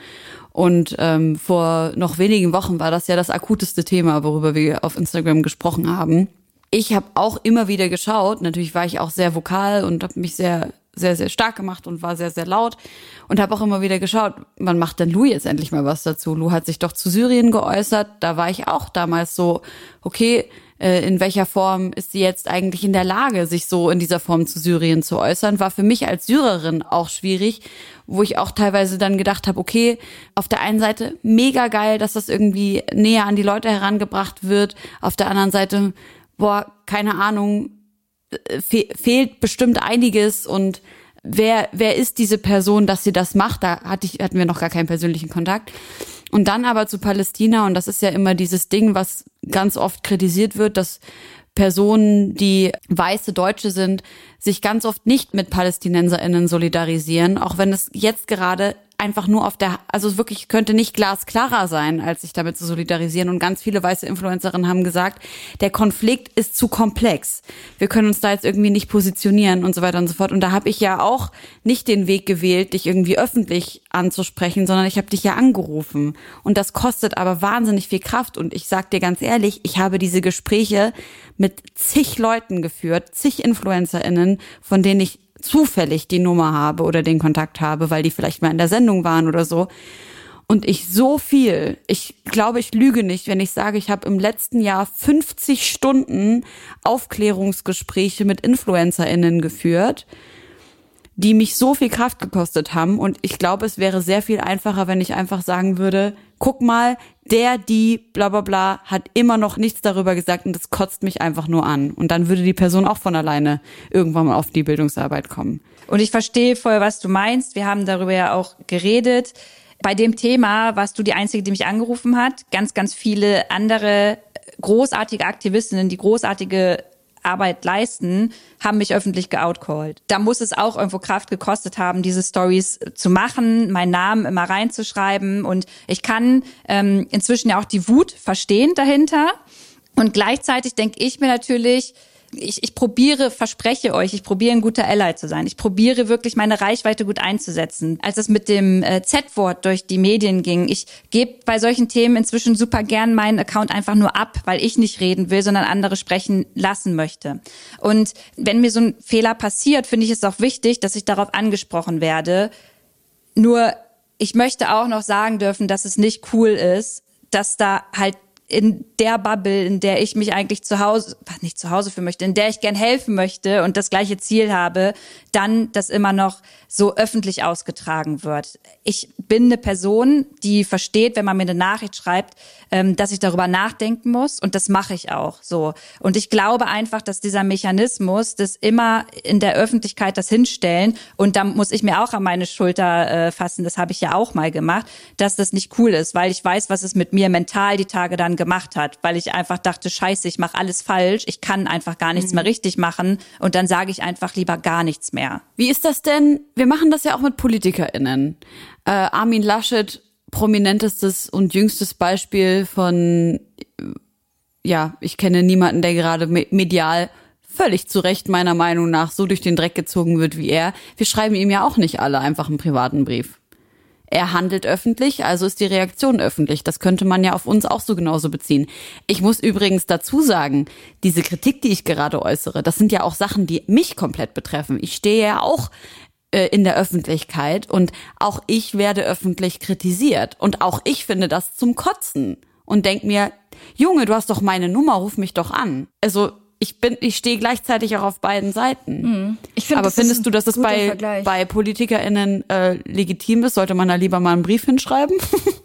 Und ähm, vor noch wenigen Wochen war das ja das akuteste Thema, worüber wir auf Instagram gesprochen haben. Ich habe auch immer wieder geschaut, natürlich war ich auch sehr vokal und habe mich sehr sehr, sehr stark gemacht und war sehr, sehr laut. Und habe auch immer wieder geschaut, wann macht denn Lou jetzt endlich mal was dazu? Lou hat sich doch zu Syrien geäußert, da war ich auch damals so, okay, äh, in welcher Form ist sie jetzt eigentlich in der Lage, sich so in dieser Form zu Syrien zu äußern, war für mich als Syrerin auch schwierig, wo ich auch teilweise dann gedacht habe, okay, auf der einen Seite mega geil, dass das irgendwie näher an die Leute herangebracht wird, auf der anderen Seite, boah, keine Ahnung, fe fehlt bestimmt einiges und wer, wer ist diese Person, dass sie das macht? Da hatte ich, hatten wir noch gar keinen persönlichen Kontakt. Und dann aber zu Palästina, und das ist ja immer dieses Ding, was ganz oft kritisiert wird, dass Personen, die weiße Deutsche sind, sich ganz oft nicht mit PalästinenserInnen solidarisieren, auch wenn es jetzt gerade einfach nur auf der, also wirklich könnte nicht glasklarer sein, als sich damit zu solidarisieren. Und ganz viele weiße Influencerinnen haben gesagt, der Konflikt ist zu komplex. Wir können uns da jetzt irgendwie nicht positionieren und so weiter und so fort. Und da habe ich ja auch nicht den Weg gewählt, dich irgendwie öffentlich anzusprechen, sondern ich habe dich ja angerufen. Und das kostet aber wahnsinnig viel Kraft. Und ich sag dir ganz ehrlich, ich habe diese Gespräche mit zig Leuten geführt, zig InfluencerInnen, von denen ich zufällig die Nummer habe oder den Kontakt habe, weil die vielleicht mal in der Sendung waren oder so. Und ich so viel, ich glaube, ich lüge nicht, wenn ich sage, ich habe im letzten Jahr 50 Stunden Aufklärungsgespräche mit InfluencerInnen geführt, die mich so viel Kraft gekostet haben. Und ich glaube, es wäre sehr viel einfacher, wenn ich einfach sagen würde, guck mal, der, die, bla bla bla, hat immer noch nichts darüber gesagt und das kotzt mich einfach nur an. Und dann würde die Person auch von alleine irgendwann mal auf die Bildungsarbeit kommen. Und ich verstehe voll, was du meinst. Wir haben darüber ja auch geredet. Bei dem Thema warst du die Einzige, die mich angerufen hat. Ganz, ganz viele andere großartige Aktivistinnen, die großartige Arbeit leisten, haben mich öffentlich geoutcallt. Da muss es auch irgendwo Kraft gekostet haben, diese Stories zu machen, meinen Namen immer reinzuschreiben. Und ich kann ähm, inzwischen ja auch die Wut verstehen dahinter. Und gleichzeitig denke ich mir natürlich, ich, ich probiere, verspreche euch, ich probiere ein guter Ally zu sein. Ich probiere wirklich meine Reichweite gut einzusetzen. Als es mit dem äh, Z-Wort durch die Medien ging, ich gebe bei solchen Themen inzwischen super gern meinen Account einfach nur ab, weil ich nicht reden will, sondern andere sprechen lassen möchte. Und wenn mir so ein Fehler passiert, finde ich es auch wichtig, dass ich darauf angesprochen werde. Nur ich möchte auch noch sagen dürfen, dass es nicht cool ist, dass da halt in der Bubble, in der ich mich eigentlich zu Hause, nicht zu Hause für möchte, in der ich gern helfen möchte und das gleiche Ziel habe, dann das immer noch so öffentlich ausgetragen wird. Ich bin eine Person, die versteht, wenn man mir eine Nachricht schreibt, ähm, dass ich darüber nachdenken muss und das mache ich auch so. Und ich glaube einfach, dass dieser Mechanismus, das immer in der Öffentlichkeit das hinstellen und da muss ich mir auch an meine Schulter äh, fassen, das habe ich ja auch mal gemacht, dass das nicht cool ist, weil ich weiß, was es mit mir mental die Tage dann gemacht hat, weil ich einfach dachte, scheiße, ich mache alles falsch, ich kann einfach gar nichts mhm. mehr richtig machen und dann sage ich einfach lieber gar nichts mehr. Wie ist das denn? Wir machen das ja auch mit PolitikerInnen. Äh, Armin Laschet, prominentestes und jüngstes Beispiel von ja, ich kenne niemanden, der gerade medial völlig zu Recht meiner Meinung nach so durch den Dreck gezogen wird wie er. Wir schreiben ihm ja auch nicht alle einfach einen privaten Brief. Er handelt öffentlich, also ist die Reaktion öffentlich. Das könnte man ja auf uns auch so genauso beziehen. Ich muss übrigens dazu sagen, diese Kritik, die ich gerade äußere, das sind ja auch Sachen, die mich komplett betreffen. Ich stehe ja auch äh, in der Öffentlichkeit und auch ich werde öffentlich kritisiert und auch ich finde das zum Kotzen und denk mir, Junge, du hast doch meine Nummer, ruf mich doch an. Also ich bin, ich stehe gleichzeitig auch auf beiden Seiten. Mhm. Ich find, Aber findest du, dass es bei, bei PolitikerInnen äh, legitim ist? Sollte man da lieber mal einen Brief hinschreiben?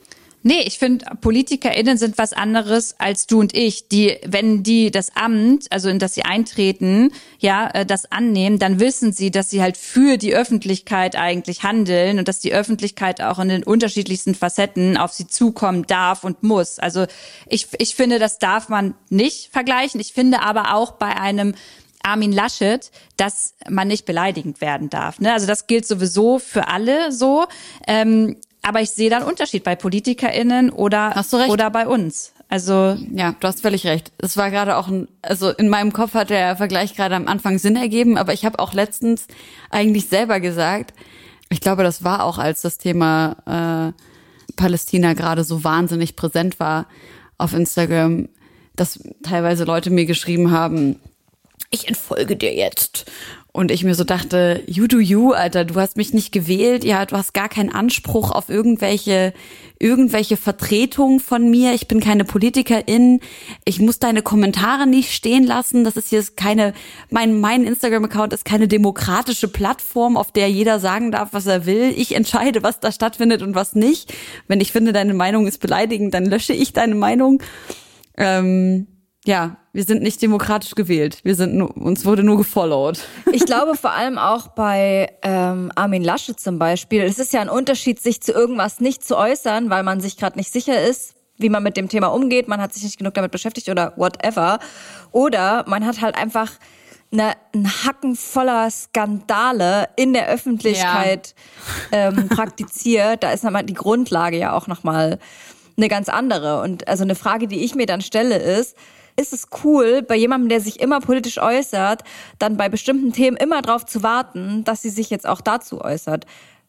Nee, ich finde, PolitikerInnen sind was anderes als du und ich, die, wenn die das Amt, also in das sie eintreten, ja, äh, das annehmen, dann wissen sie, dass sie halt für die Öffentlichkeit eigentlich handeln und dass die Öffentlichkeit auch in den unterschiedlichsten Facetten auf sie zukommen darf und muss. Also ich, ich finde, das darf man nicht vergleichen. Ich finde aber auch bei einem Armin Laschet, dass man nicht beleidigend werden darf. Ne? Also das gilt sowieso für alle so. Ähm, aber ich sehe da einen Unterschied bei PolitikerInnen oder, oder bei uns. Also ja, du hast völlig recht. Es war gerade auch ein, also in meinem Kopf hat der Vergleich gerade am Anfang Sinn ergeben, aber ich habe auch letztens eigentlich selber gesagt, ich glaube, das war auch, als das Thema äh, Palästina gerade so wahnsinnig präsent war auf Instagram, dass teilweise Leute mir geschrieben haben, ich entfolge dir jetzt. Und ich mir so dachte, you do you, Alter, du hast mich nicht gewählt, ja, du hast gar keinen Anspruch auf irgendwelche, irgendwelche Vertretung von mir. Ich bin keine Politikerin. Ich muss deine Kommentare nicht stehen lassen. Das ist hier keine, mein, mein Instagram-Account ist keine demokratische Plattform, auf der jeder sagen darf, was er will. Ich entscheide, was da stattfindet und was nicht. Wenn ich finde, deine Meinung ist beleidigend, dann lösche ich deine Meinung. Ähm, ja, wir sind nicht demokratisch gewählt. Wir sind nur, uns wurde nur gefollowt. Ich glaube vor allem auch bei ähm, Armin Laschet zum Beispiel. Es ist ja ein Unterschied, sich zu irgendwas nicht zu äußern, weil man sich gerade nicht sicher ist, wie man mit dem Thema umgeht. Man hat sich nicht genug damit beschäftigt oder whatever. Oder man hat halt einfach eine, ein Hacken voller Skandale in der Öffentlichkeit ja. ähm, praktiziert. Da ist nochmal die Grundlage ja auch nochmal eine ganz andere. Und also eine Frage, die ich mir dann stelle, ist, ist es cool, bei jemandem, der sich immer politisch äußert, dann bei bestimmten Themen immer darauf zu warten, dass sie sich jetzt auch dazu äußert.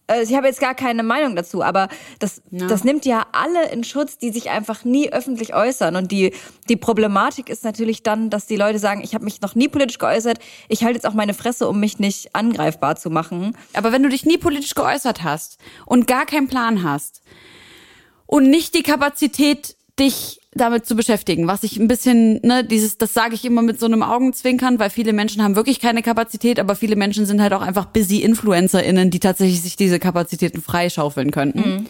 Also ich habe jetzt gar keine Meinung dazu, aber das, ja. das nimmt ja alle in Schutz, die sich einfach nie öffentlich äußern. Und die, die Problematik ist natürlich dann, dass die Leute sagen, ich habe mich noch nie politisch geäußert, ich halte jetzt auch meine Fresse, um mich nicht angreifbar zu machen. Aber wenn du dich nie politisch geäußert hast und gar keinen Plan hast und nicht die Kapazität, dich damit zu beschäftigen, was ich ein bisschen, ne, dieses, das sage ich immer mit so einem Augenzwinkern, weil viele Menschen haben wirklich keine Kapazität, aber viele Menschen sind halt auch einfach busy InfluencerInnen, die tatsächlich sich diese Kapazitäten freischaufeln könnten. Mhm.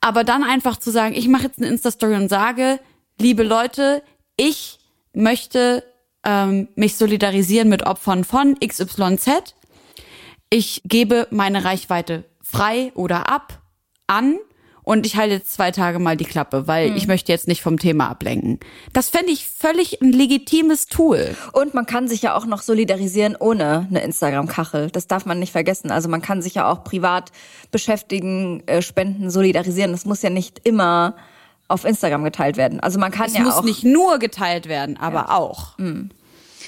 Aber dann einfach zu sagen, ich mache jetzt eine Insta-Story und sage, liebe Leute, ich möchte ähm, mich solidarisieren mit Opfern von XYZ. Ich gebe meine Reichweite frei oder ab an und ich halte jetzt zwei Tage mal die Klappe, weil mhm. ich möchte jetzt nicht vom Thema ablenken. Das fände ich völlig ein legitimes Tool. Und man kann sich ja auch noch solidarisieren ohne eine Instagram-Kachel. Das darf man nicht vergessen. Also man kann sich ja auch privat beschäftigen, äh, spenden, solidarisieren. Das muss ja nicht immer auf Instagram geteilt werden. Also man kann es ja muss auch nicht nur geteilt werden, aber ja. auch. Mhm.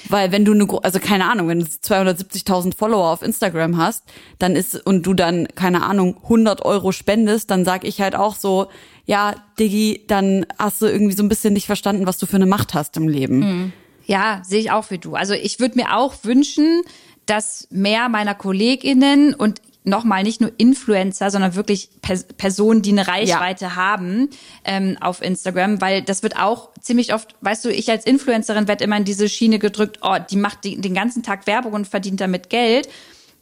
Weil wenn du eine, also keine Ahnung, wenn du 270.000 Follower auf Instagram hast, dann ist, und du dann, keine Ahnung, 100 Euro spendest, dann sag ich halt auch so, ja, Diggi, dann hast du irgendwie so ein bisschen nicht verstanden, was du für eine Macht hast im Leben. Mhm. Ja, sehe ich auch wie du. Also ich würde mir auch wünschen, dass mehr meiner KollegInnen und nochmal nicht nur Influencer, sondern wirklich Pers Personen, die eine Reichweite ja. haben ähm, auf Instagram, weil das wird auch ziemlich oft, weißt du, ich als Influencerin werde immer in diese Schiene gedrückt, oh, die macht die, den ganzen Tag Werbung und verdient damit Geld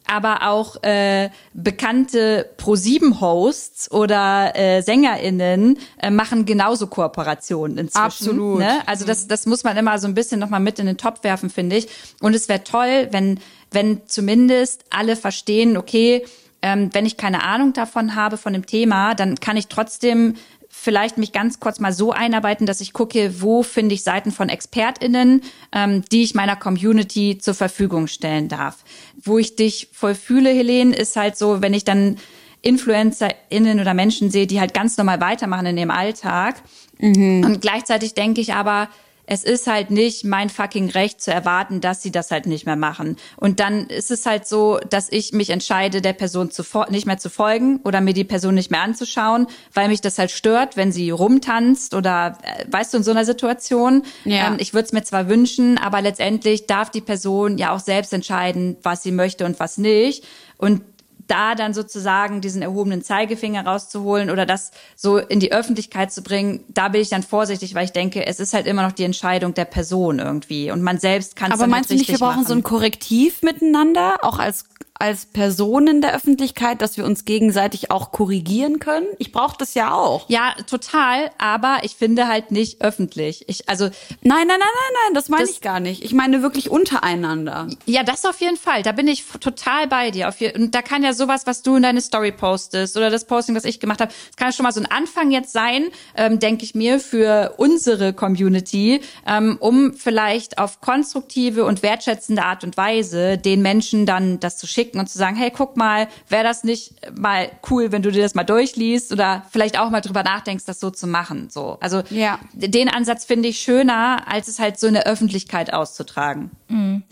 aber auch äh, bekannte Pro7-Hosts oder äh, SängerInnen äh, machen genauso Kooperationen inzwischen. Absolut. Ne? Also das, das muss man immer so ein bisschen nochmal mit in den Topf werfen, finde ich. Und es wäre toll, wenn wenn zumindest alle verstehen, okay, ähm, wenn ich keine Ahnung davon habe, von dem Thema, dann kann ich trotzdem vielleicht mich ganz kurz mal so einarbeiten, dass ich gucke, wo finde ich Seiten von ExpertInnen, ähm, die ich meiner Community zur Verfügung stellen darf. Wo ich dich voll fühle, Helene, ist halt so, wenn ich dann InfluencerInnen oder Menschen sehe, die halt ganz normal weitermachen in ihrem Alltag. Mhm. Und gleichzeitig denke ich aber, es ist halt nicht mein fucking Recht zu erwarten, dass sie das halt nicht mehr machen. Und dann ist es halt so, dass ich mich entscheide, der Person zu nicht mehr zu folgen oder mir die Person nicht mehr anzuschauen, weil mich das halt stört, wenn sie rumtanzt oder äh, weißt du, in so einer Situation. Ja. Ähm, ich würde es mir zwar wünschen, aber letztendlich darf die Person ja auch selbst entscheiden, was sie möchte und was nicht. Und da dann sozusagen diesen erhobenen Zeigefinger rauszuholen oder das so in die Öffentlichkeit zu bringen, da bin ich dann vorsichtig, weil ich denke, es ist halt immer noch die Entscheidung der Person irgendwie und man selbst kann es Aber meinst du nicht, wir brauchen machen. so ein Korrektiv miteinander, auch als als Personen der Öffentlichkeit, dass wir uns gegenseitig auch korrigieren können? Ich brauche das ja auch. Ja, total, aber ich finde halt nicht öffentlich. Ich also Nein, nein, nein, nein, nein, das meine ich gar nicht. Ich meine wirklich untereinander. Ja, das auf jeden Fall. Da bin ich total bei dir. Und da kann ja sowas, was du in deine Story postest oder das Posting, was ich gemacht habe, das kann schon mal so ein Anfang jetzt sein, ähm, denke ich mir, für unsere Community, ähm, um vielleicht auf konstruktive und wertschätzende Art und Weise den Menschen dann das zu schicken schicken und zu sagen, hey, guck mal, wäre das nicht mal cool, wenn du dir das mal durchliest oder vielleicht auch mal drüber nachdenkst, das so zu machen. So, also ja. den Ansatz finde ich schöner, als es halt so in der Öffentlichkeit auszutragen. Mhm.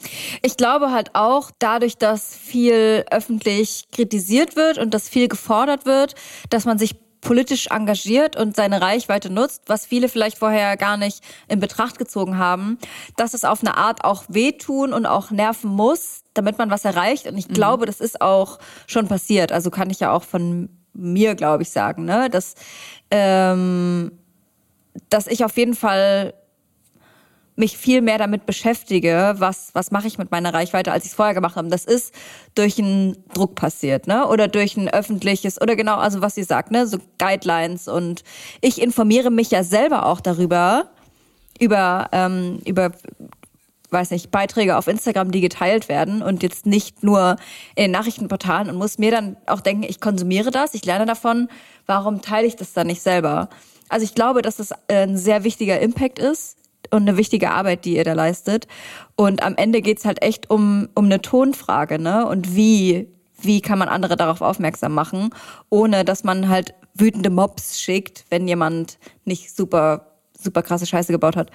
Ich glaube halt auch, dadurch, dass viel öffentlich kritisiert wird und dass viel gefordert wird, dass man sich politisch engagiert und seine Reichweite nutzt, was viele vielleicht vorher gar nicht in Betracht gezogen haben, dass es auf eine Art auch wehtun und auch nerven muss, damit man was erreicht. Und ich mhm. glaube, das ist auch schon passiert. Also kann ich ja auch von mir, glaube ich, sagen, ne? dass, ähm, dass ich auf jeden Fall mich viel mehr damit beschäftige, was, was mache ich mit meiner Reichweite, als ich es vorher gemacht habe. Das ist durch einen Druck passiert, ne? Oder durch ein öffentliches, oder genau, also was sie sagt, ne? So Guidelines. Und ich informiere mich ja selber auch darüber, über, ähm, über weiß nicht, Beiträge auf Instagram, die geteilt werden und jetzt nicht nur in den Nachrichtenportalen und muss mir dann auch denken, ich konsumiere das, ich lerne davon, warum teile ich das dann nicht selber? Also ich glaube, dass das ein sehr wichtiger Impact ist und eine wichtige Arbeit, die ihr da leistet. Und am Ende geht's halt echt um, um eine Tonfrage, ne? Und wie, wie kann man andere darauf aufmerksam machen, ohne dass man halt wütende Mobs schickt, wenn jemand nicht super, super krasse Scheiße gebaut hat.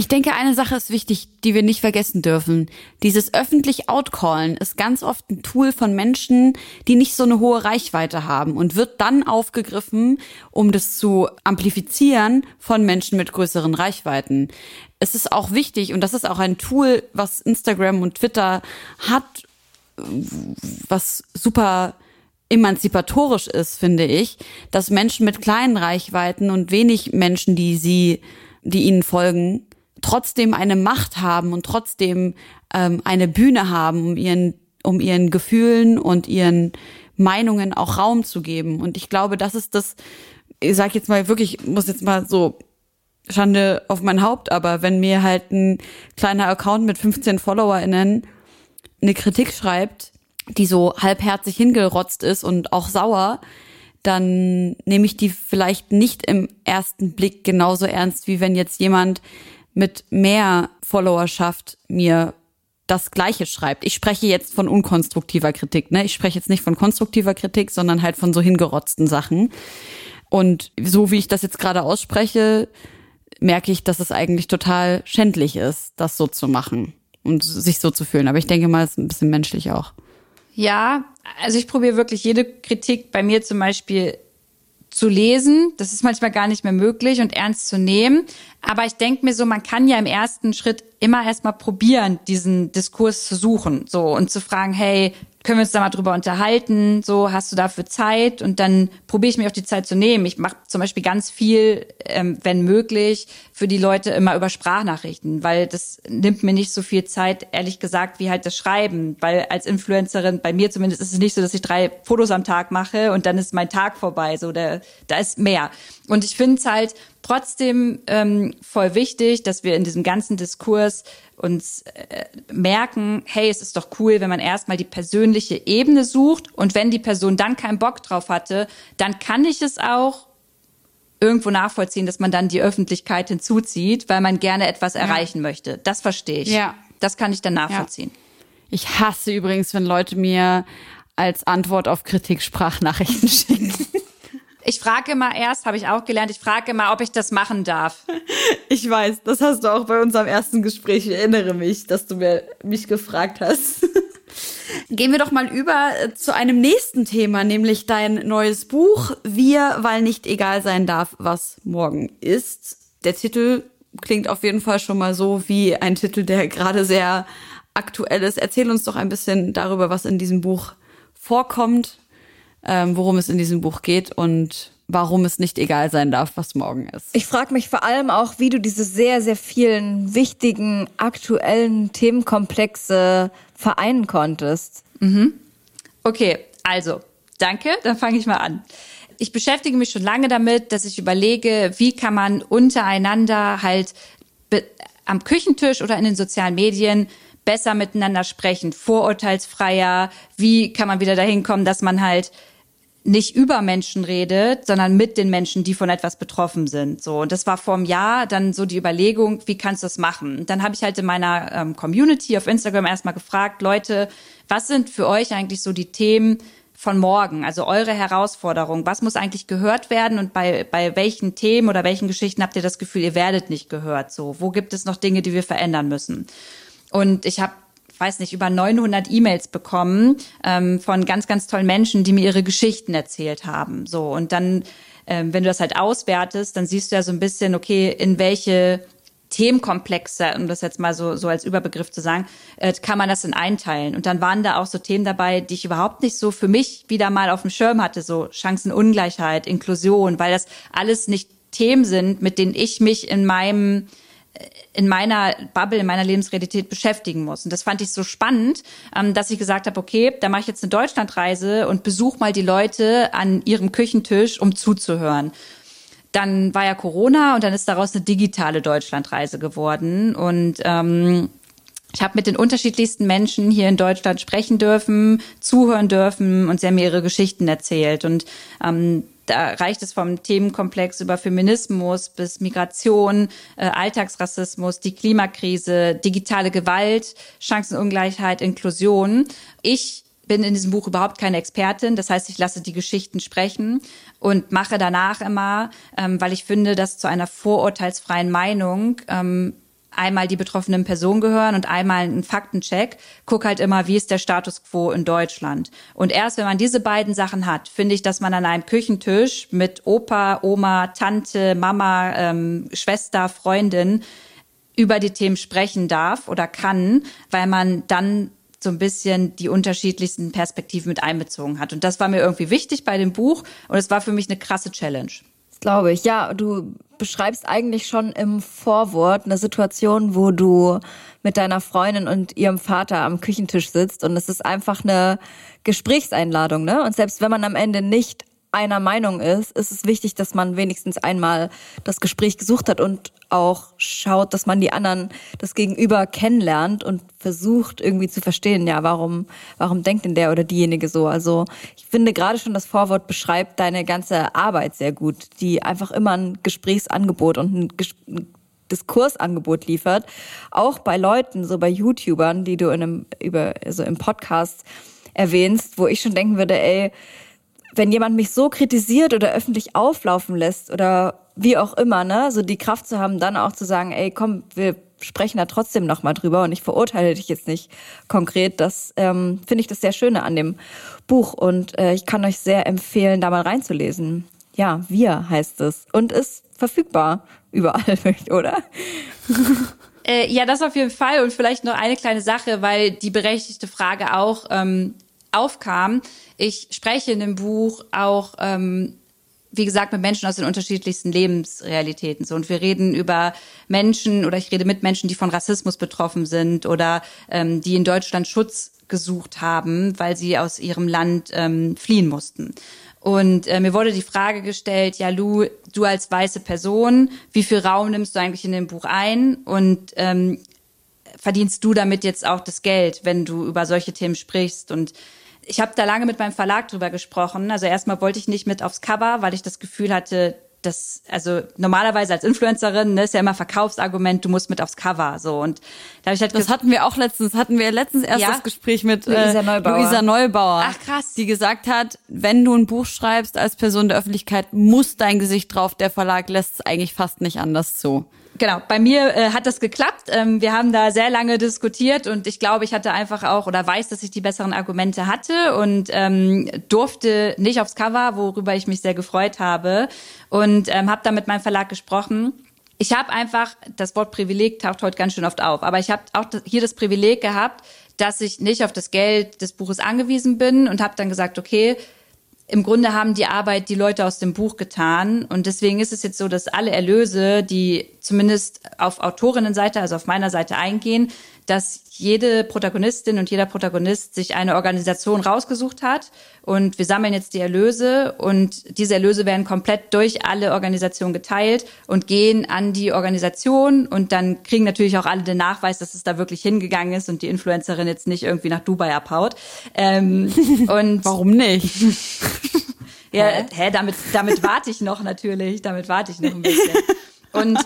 Ich denke, eine Sache ist wichtig, die wir nicht vergessen dürfen. Dieses öffentlich Outcallen ist ganz oft ein Tool von Menschen, die nicht so eine hohe Reichweite haben und wird dann aufgegriffen, um das zu amplifizieren von Menschen mit größeren Reichweiten. Es ist auch wichtig und das ist auch ein Tool, was Instagram und Twitter hat, was super emanzipatorisch ist, finde ich, dass Menschen mit kleinen Reichweiten und wenig Menschen, die sie, die ihnen folgen, trotzdem eine Macht haben und trotzdem ähm, eine Bühne haben, um ihren, um ihren Gefühlen und ihren Meinungen auch Raum zu geben. Und ich glaube, das ist das, ich sag jetzt mal wirklich, muss jetzt mal so Schande auf mein Haupt, aber wenn mir halt ein kleiner Account mit 15 FollowerInnen eine Kritik schreibt, die so halbherzig hingerotzt ist und auch sauer, dann nehme ich die vielleicht nicht im ersten Blick genauso ernst, wie wenn jetzt jemand mit mehr Followerschaft mir das Gleiche schreibt. Ich spreche jetzt von unkonstruktiver Kritik, ne? Ich spreche jetzt nicht von konstruktiver Kritik, sondern halt von so hingerotzten Sachen. Und so wie ich das jetzt gerade ausspreche, merke ich, dass es eigentlich total schändlich ist, das so zu machen und sich so zu fühlen. Aber ich denke mal, es ist ein bisschen menschlich auch. Ja, also ich probiere wirklich jede Kritik bei mir zum Beispiel zu lesen. Das ist manchmal gar nicht mehr möglich und ernst zu nehmen. Aber ich denke mir so, man kann ja im ersten Schritt immer erstmal probieren, diesen Diskurs zu suchen, so und zu fragen, hey, können wir uns da mal drüber unterhalten? So, hast du dafür Zeit? Und dann probiere ich mir auch die Zeit zu nehmen. Ich mache zum Beispiel ganz viel, ähm, wenn möglich, für die Leute immer über Sprachnachrichten, weil das nimmt mir nicht so viel Zeit, ehrlich gesagt, wie halt das Schreiben. Weil als Influencerin, bei mir zumindest, ist es nicht so, dass ich drei Fotos am Tag mache und dann ist mein Tag vorbei. So, der, da ist mehr. Und ich finde es halt trotzdem ähm, voll wichtig, dass wir in diesem ganzen Diskurs uns äh, merken, hey, es ist doch cool, wenn man erstmal die persönliche Ebene sucht und wenn die Person dann keinen Bock drauf hatte, dann kann ich es auch irgendwo nachvollziehen, dass man dann die Öffentlichkeit hinzuzieht, weil man gerne etwas ja. erreichen möchte. Das verstehe ich. Ja. Das kann ich dann nachvollziehen. Ja. Ich hasse übrigens, wenn Leute mir als Antwort auf Kritik Sprachnachrichten schicken. Ich frage immer erst, habe ich auch gelernt, ich frage immer, ob ich das machen darf. Ich weiß, das hast du auch bei unserem ersten Gespräch. Ich erinnere mich, dass du mir, mich gefragt hast. Gehen wir doch mal über äh, zu einem nächsten Thema, nämlich dein neues Buch Wir, weil nicht egal sein darf, was morgen ist. Der Titel klingt auf jeden Fall schon mal so wie ein Titel, der gerade sehr aktuell ist. Erzähl uns doch ein bisschen darüber, was in diesem Buch vorkommt, ähm, worum es in diesem Buch geht und warum es nicht egal sein darf, was morgen ist. Ich frage mich vor allem auch, wie du diese sehr, sehr vielen wichtigen, aktuellen Themenkomplexe vereinen konntest. Mhm. Okay, also, danke, dann fange ich mal an. Ich beschäftige mich schon lange damit, dass ich überlege, wie kann man untereinander halt am Küchentisch oder in den sozialen Medien besser miteinander sprechen, vorurteilsfreier, wie kann man wieder dahin kommen, dass man halt nicht über Menschen redet, sondern mit den Menschen, die von etwas betroffen sind. So und das war vor einem Jahr dann so die Überlegung, wie kannst du das machen? Dann habe ich halt in meiner ähm, Community auf Instagram erstmal gefragt, Leute, was sind für euch eigentlich so die Themen von morgen? Also eure Herausforderungen, was muss eigentlich gehört werden und bei bei welchen Themen oder welchen Geschichten habt ihr das Gefühl, ihr werdet nicht gehört? So, wo gibt es noch Dinge, die wir verändern müssen? Und ich habe weiß nicht, über 900 E-Mails bekommen ähm, von ganz, ganz tollen Menschen, die mir ihre Geschichten erzählt haben. So und dann, ähm, wenn du das halt auswertest, dann siehst du ja so ein bisschen, okay, in welche Themenkomplexe, um das jetzt mal so, so als Überbegriff zu sagen, äh, kann man das in einteilen. Und dann waren da auch so Themen dabei, die ich überhaupt nicht so für mich wieder mal auf dem Schirm hatte, so Chancenungleichheit, Inklusion, weil das alles nicht Themen sind, mit denen ich mich in meinem in meiner Bubble, in meiner Lebensrealität beschäftigen muss. Und das fand ich so spannend, ähm, dass ich gesagt habe, okay, da mache ich jetzt eine Deutschlandreise und besuche mal die Leute an ihrem Küchentisch, um zuzuhören. Dann war ja Corona und dann ist daraus eine digitale Deutschlandreise geworden. Und ähm, ich habe mit den unterschiedlichsten Menschen hier in Deutschland sprechen dürfen, zuhören dürfen und sie haben mir ihre Geschichten erzählt. Und ähm, da reicht es vom Themenkomplex über Feminismus bis Migration, äh, Alltagsrassismus, die Klimakrise, digitale Gewalt, Chancenungleichheit, Inklusion. Ich bin in diesem Buch überhaupt keine Expertin. Das heißt, ich lasse die Geschichten sprechen und mache danach immer, ähm, weil ich finde, dass zu einer vorurteilsfreien Meinung ähm, einmal die betroffenen Personen gehören und einmal einen Faktencheck, guck halt immer, wie ist der Status quo in Deutschland. Und erst wenn man diese beiden Sachen hat, finde ich, dass man an einem Küchentisch mit Opa, Oma, Tante, Mama, ähm, Schwester, Freundin über die Themen sprechen darf oder kann, weil man dann so ein bisschen die unterschiedlichsten Perspektiven mit einbezogen hat. Und das war mir irgendwie wichtig bei dem Buch und es war für mich eine krasse Challenge. Glaube ich. Ja, du beschreibst eigentlich schon im Vorwort eine Situation, wo du mit deiner Freundin und ihrem Vater am Küchentisch sitzt und es ist einfach eine Gesprächseinladung, ne? Und selbst wenn man am Ende nicht einer Meinung ist, ist es wichtig, dass man wenigstens einmal das Gespräch gesucht hat und auch schaut, dass man die anderen, das Gegenüber kennenlernt und versucht irgendwie zu verstehen, ja, warum, warum denkt denn der oder diejenige so? Also ich finde gerade schon das Vorwort beschreibt deine ganze Arbeit sehr gut, die einfach immer ein Gesprächsangebot und ein, Ges ein Diskursangebot liefert, auch bei Leuten, so bei YouTubern, die du in einem über also im Podcast erwähnst, wo ich schon denken würde, ey, wenn jemand mich so kritisiert oder öffentlich auflaufen lässt oder wie auch immer, ne, so die Kraft zu haben, dann auch zu sagen, ey, komm, wir sprechen da trotzdem noch mal drüber und ich verurteile dich jetzt nicht konkret. Das ähm, finde ich das sehr Schöne an dem Buch und äh, ich kann euch sehr empfehlen, da mal reinzulesen. Ja, wir heißt es und ist verfügbar überall, oder? Äh, ja, das auf jeden Fall und vielleicht noch eine kleine Sache, weil die berechtigte Frage auch ähm, aufkam. Ich spreche in dem Buch auch, ähm, wie gesagt, mit Menschen aus den unterschiedlichsten Lebensrealitäten. So, und wir reden über Menschen oder ich rede mit Menschen, die von Rassismus betroffen sind oder ähm, die in Deutschland Schutz gesucht haben, weil sie aus ihrem Land ähm, fliehen mussten. Und äh, mir wurde die Frage gestellt, ja Lu, du als weiße Person, wie viel Raum nimmst du eigentlich in dem Buch ein? Und ähm, verdienst du damit jetzt auch das Geld, wenn du über solche Themen sprichst? Und ich habe da lange mit meinem Verlag drüber gesprochen. Also erstmal wollte ich nicht mit aufs Cover, weil ich das Gefühl hatte, das, also normalerweise als Influencerin ne, ist ja immer Verkaufsargument, du musst mit aufs Cover so und da hab ich halt Das hatten wir auch letztens, hatten wir letztens erst Ja? das Gespräch mit Luisa äh, Neubauer. Luisa Neubauer. Ach, krass. Die gesagt hat, wenn du ein Buch schreibst als Person der Öffentlichkeit, muss dein Gesicht drauf. Der Verlag lässt es eigentlich fast nicht anders zu. Genau, bei mir äh, hat das geklappt. Ähm, wir haben da sehr lange diskutiert und ich glaube, ich hatte einfach auch oder weiß, dass ich die besseren Argumente hatte und ähm, durfte nicht aufs Cover, worüber ich mich sehr gefreut habe und ähm, habe da mit meinem Verlag gesprochen. Ich habe einfach, das Wort Privileg taucht heute ganz schön oft auf, aber ich habe auch hier das Privileg gehabt, dass ich nicht auf das Geld des Buches angewiesen bin und habe dann gesagt, okay, im Grunde haben die Arbeit die Leute aus dem Buch getan. Und deswegen ist es jetzt so, dass alle Erlöse, die zumindest auf Autorinnenseite, also auf meiner Seite eingehen, dass jede Protagonistin und jeder Protagonist sich eine Organisation rausgesucht hat. Und wir sammeln jetzt die Erlöse und diese Erlöse werden komplett durch alle Organisationen geteilt und gehen an die Organisation und dann kriegen natürlich auch alle den Nachweis, dass es da wirklich hingegangen ist und die Influencerin jetzt nicht irgendwie nach Dubai abhaut. Ähm, und Warum nicht? ja, hä, damit, damit warte ich noch natürlich, damit warte ich noch ein bisschen. Und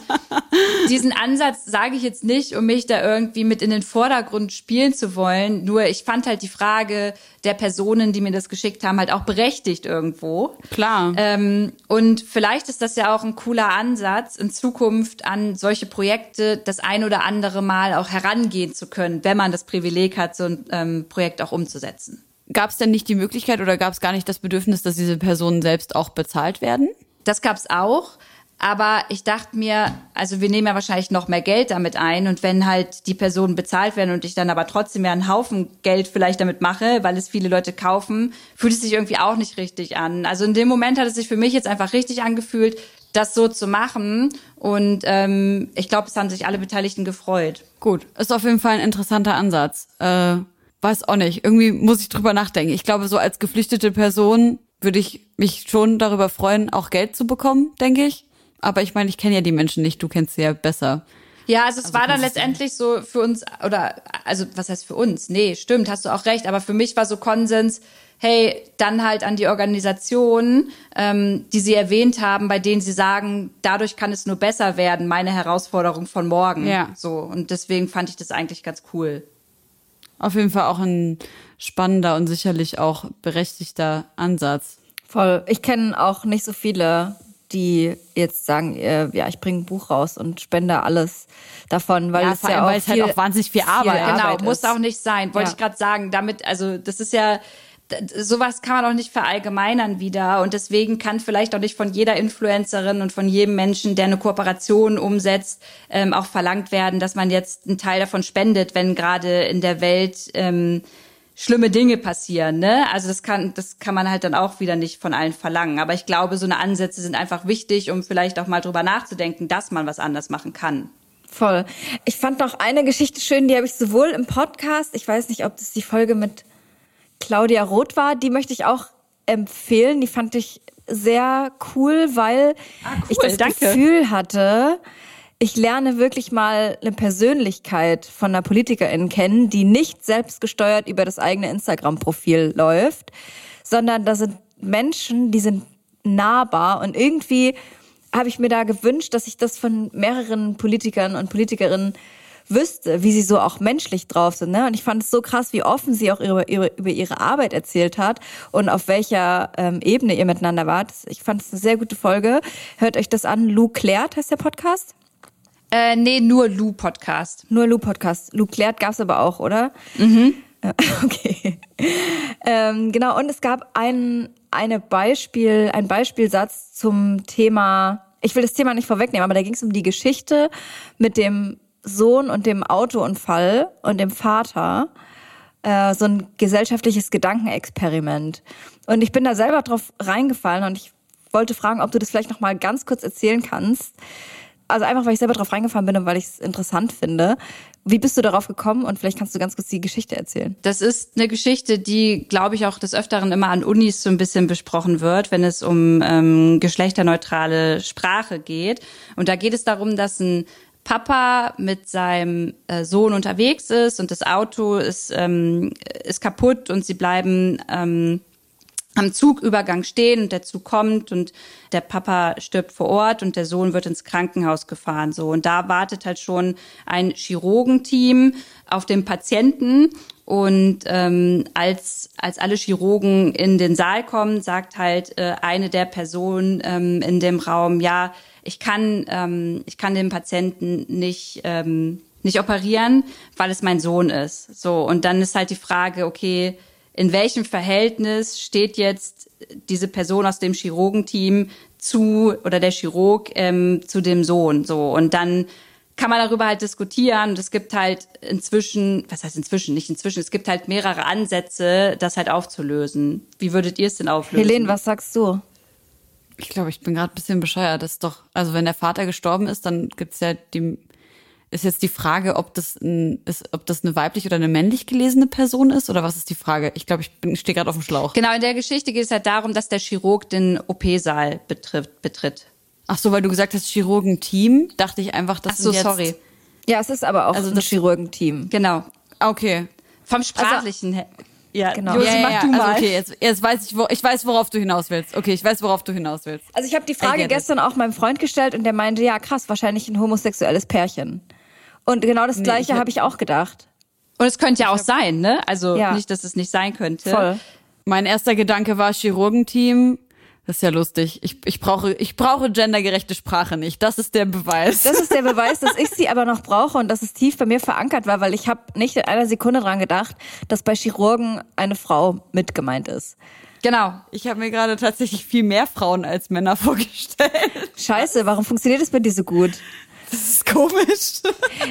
diesen Ansatz sage ich jetzt nicht, um mich da irgendwie mit in den Vordergrund spielen zu wollen. Nur ich fand halt die Frage der Personen, die mir das geschickt haben, halt auch berechtigt irgendwo. Klar. Ähm, und vielleicht ist das ja auch ein cooler Ansatz, in Zukunft an solche Projekte das ein oder andere Mal auch herangehen zu können, wenn man das Privileg hat, so ein ähm, Projekt auch umzusetzen. Gab es denn nicht die Möglichkeit oder gab es gar nicht das Bedürfnis, dass diese Personen selbst auch bezahlt werden? Das gab's auch. Aber ich dachte mir, also wir nehmen ja wahrscheinlich noch mehr Geld damit ein und wenn halt die Personen bezahlt werden und ich dann aber trotzdem ja einen Haufen Geld vielleicht damit mache, weil es viele Leute kaufen, fühlt es sich irgendwie auch nicht richtig an. Also in dem Moment hat es sich für mich jetzt einfach richtig angefühlt, das so zu machen und ähm, ich glaube, es haben sich alle Beteiligten gefreut. Gut, ist auf jeden Fall ein interessanter Ansatz. Äh, weiß auch nicht. Irgendwie muss ich drüber nachdenken. Ich glaube, so als geflüchtete Person würde ich mich schon darüber freuen, auch Geld zu bekommen, denke ich. Aber ich meine, ich kenne ja die Menschen nicht, du kennst sie ja besser. Ja, also es war dann letztendlich so für uns, oder, also was heißt für uns? Nee, stimmt, hast du auch recht, aber für mich war so Konsens, hey, dann halt an die Organisation, ähm, die sie erwähnt haben, bei denen sie sagen, dadurch kann es nur besser werden, meine Herausforderung von morgen. Ja. So, und deswegen fand ich das eigentlich ganz cool. Auf jeden Fall auch ein spannender und sicherlich auch berechtigter Ansatz. Voll. Ich kenne auch nicht so viele, die jetzt sagen, äh, ja, ich bringe ein Buch raus und spende alles davon, weil Ja, es ja auch halt viel- auch wahnsinnig viel Arbeit viel Genau, muss auch nicht sein, wollte Ja. ich gerade sagen. Damit, also das ist ja, sowas kann man auch nicht verallgemeinern wieder. Und deswegen kann vielleicht auch nicht von jeder Influencerin und von jedem Menschen, der eine Kooperation umsetzt, ähm, auch verlangt werden, dass man jetzt einen Teil davon spendet, wenn gerade in der Welt ähm, schlimme Dinge passieren. Ne? Also das kann, das kann man halt dann auch wieder nicht von allen verlangen. Aber ich glaube, so eine Ansätze sind einfach wichtig, um vielleicht auch mal drüber nachzudenken, dass man was anders machen kann. Voll. Ich fand noch eine Geschichte schön, die habe ich sowohl im Podcast, ich weiß nicht, ob das die Folge mit Claudia Roth war, die möchte ich auch empfehlen. Die fand ich sehr cool, weil ich das danke. Gefühl hatte, ich lerne wirklich mal eine Persönlichkeit von einer Politikerin kennen, die nicht selbstgesteuert über das eigene Instagram-Profil läuft, sondern da sind Menschen, die sind nahbar und irgendwie habe ich mir da gewünscht, dass ich das von mehreren Politikern und Politikerinnen wüsste, wie sie so auch menschlich drauf sind. Ne? Und ich fand es so krass, wie offen sie auch über ihre, über ihre Arbeit erzählt hat und auf welcher ähm, Ebene ihr miteinander wart. Ich fand es eine sehr gute Folge. Hört euch das an. Lou Klärt heißt der Podcast. Äh, nee, nur Lou Podcast. Nur Lou Podcast. Lou Klärt gab's aber auch, oder? Mhm. Okay. Ähm, genau, und es gab ein, eine Beispiel, ein Beispielsatz zum Thema, ich will das Thema nicht vorwegnehmen, aber da ging es um die Geschichte mit dem Sohn und dem Autounfall und dem Vater. Äh, so ein gesellschaftliches Gedankenexperiment. Und ich bin da selber drauf reingefallen und ich wollte fragen, ob du das vielleicht noch mal ganz kurz erzählen kannst. Also einfach, weil ich selber drauf reingefallen bin und weil ich es interessant finde. Wie bist du darauf gekommen? Und vielleicht kannst du ganz kurz die Geschichte erzählen. Das ist eine Geschichte, die, glaube ich, auch des Öfteren immer an Unis so ein bisschen besprochen wird, wenn es um ähm, geschlechterneutrale Sprache geht. Und da geht es darum, dass ein Papa mit seinem äh, Sohn unterwegs ist und das Auto ist, ähm, ist kaputt und sie bleiben ähm, am Zugübergang stehen und der Zug kommt und der Papa stirbt vor Ort und der Sohn wird ins Krankenhaus gefahren. So und da wartet halt schon ein Chirurgenteam auf den Patienten und ähm, als als alle Chirurgen in den Saal kommen, sagt halt äh, eine der Personen ähm, in dem Raum, ja, ich kann ähm, ich kann den Patienten nicht ähm, nicht operieren, weil es mein Sohn ist. So und dann ist halt die Frage, okay in welchem Verhältnis steht jetzt diese Person aus dem Chirurgenteam zu oder der Chirurg ähm, zu dem Sohn so und dann kann man darüber halt diskutieren und es gibt halt inzwischen, was heißt inzwischen, nicht inzwischen, es gibt halt mehrere Ansätze, das halt aufzulösen. Wie würdet ihr es denn auflösen? Helene, was sagst du? Ich glaube, ich bin gerade ein bisschen bescheuert. Das ist doch, also wenn der Vater gestorben ist, dann gibt's ja die ist jetzt die Frage, ob das, ein, ist, ob das eine weiblich oder eine männlich gelesene Person ist oder was ist die Frage? Ich glaube, ich stehe gerade auf dem Schlauch. Genau, in der Geschichte geht es halt darum, dass der Chirurg den OP-Saal betritt, betritt. Ach so, weil du gesagt hast Chirurgenteam, dachte ich einfach, dass Ach so, jetzt, sorry. Ja, es ist aber auch Also ein das- Chirurgenteam. Genau. Okay. Vom sprachlichen her. Ja, Genau. Josi, ja, ja, mach du mal. Also okay, jetzt, jetzt weiß ich, wo, ich weiß, worauf du hinaus willst. Okay, ich weiß, worauf du hinaus willst. Also ich habe die Frage get it. gestern auch meinem Freund gestellt und der meinte, ja krass, wahrscheinlich ein homosexuelles Pärchen. Und genau das ich gleiche hab- habe ich auch gedacht. Und es könnte ja auch sein, ne? Also Ja. nicht, dass es nicht sein könnte. Voll. Mein erster Gedanke war Chirurgenteam. Das ist ja lustig. Ich, ich brauche, ich brauche gendergerechte Sprache nicht. Das ist der Beweis. Das ist der Beweis, dass ich sie aber noch brauche und dass es tief bei mir verankert war, weil ich habe nicht in einer Sekunde dran gedacht, dass bei Chirurgen eine Frau mit gemeint ist. Genau. Ich habe mir gerade tatsächlich viel mehr Frauen als Männer vorgestellt. Scheiße, warum funktioniert das bei dir so gut? Das ist komisch.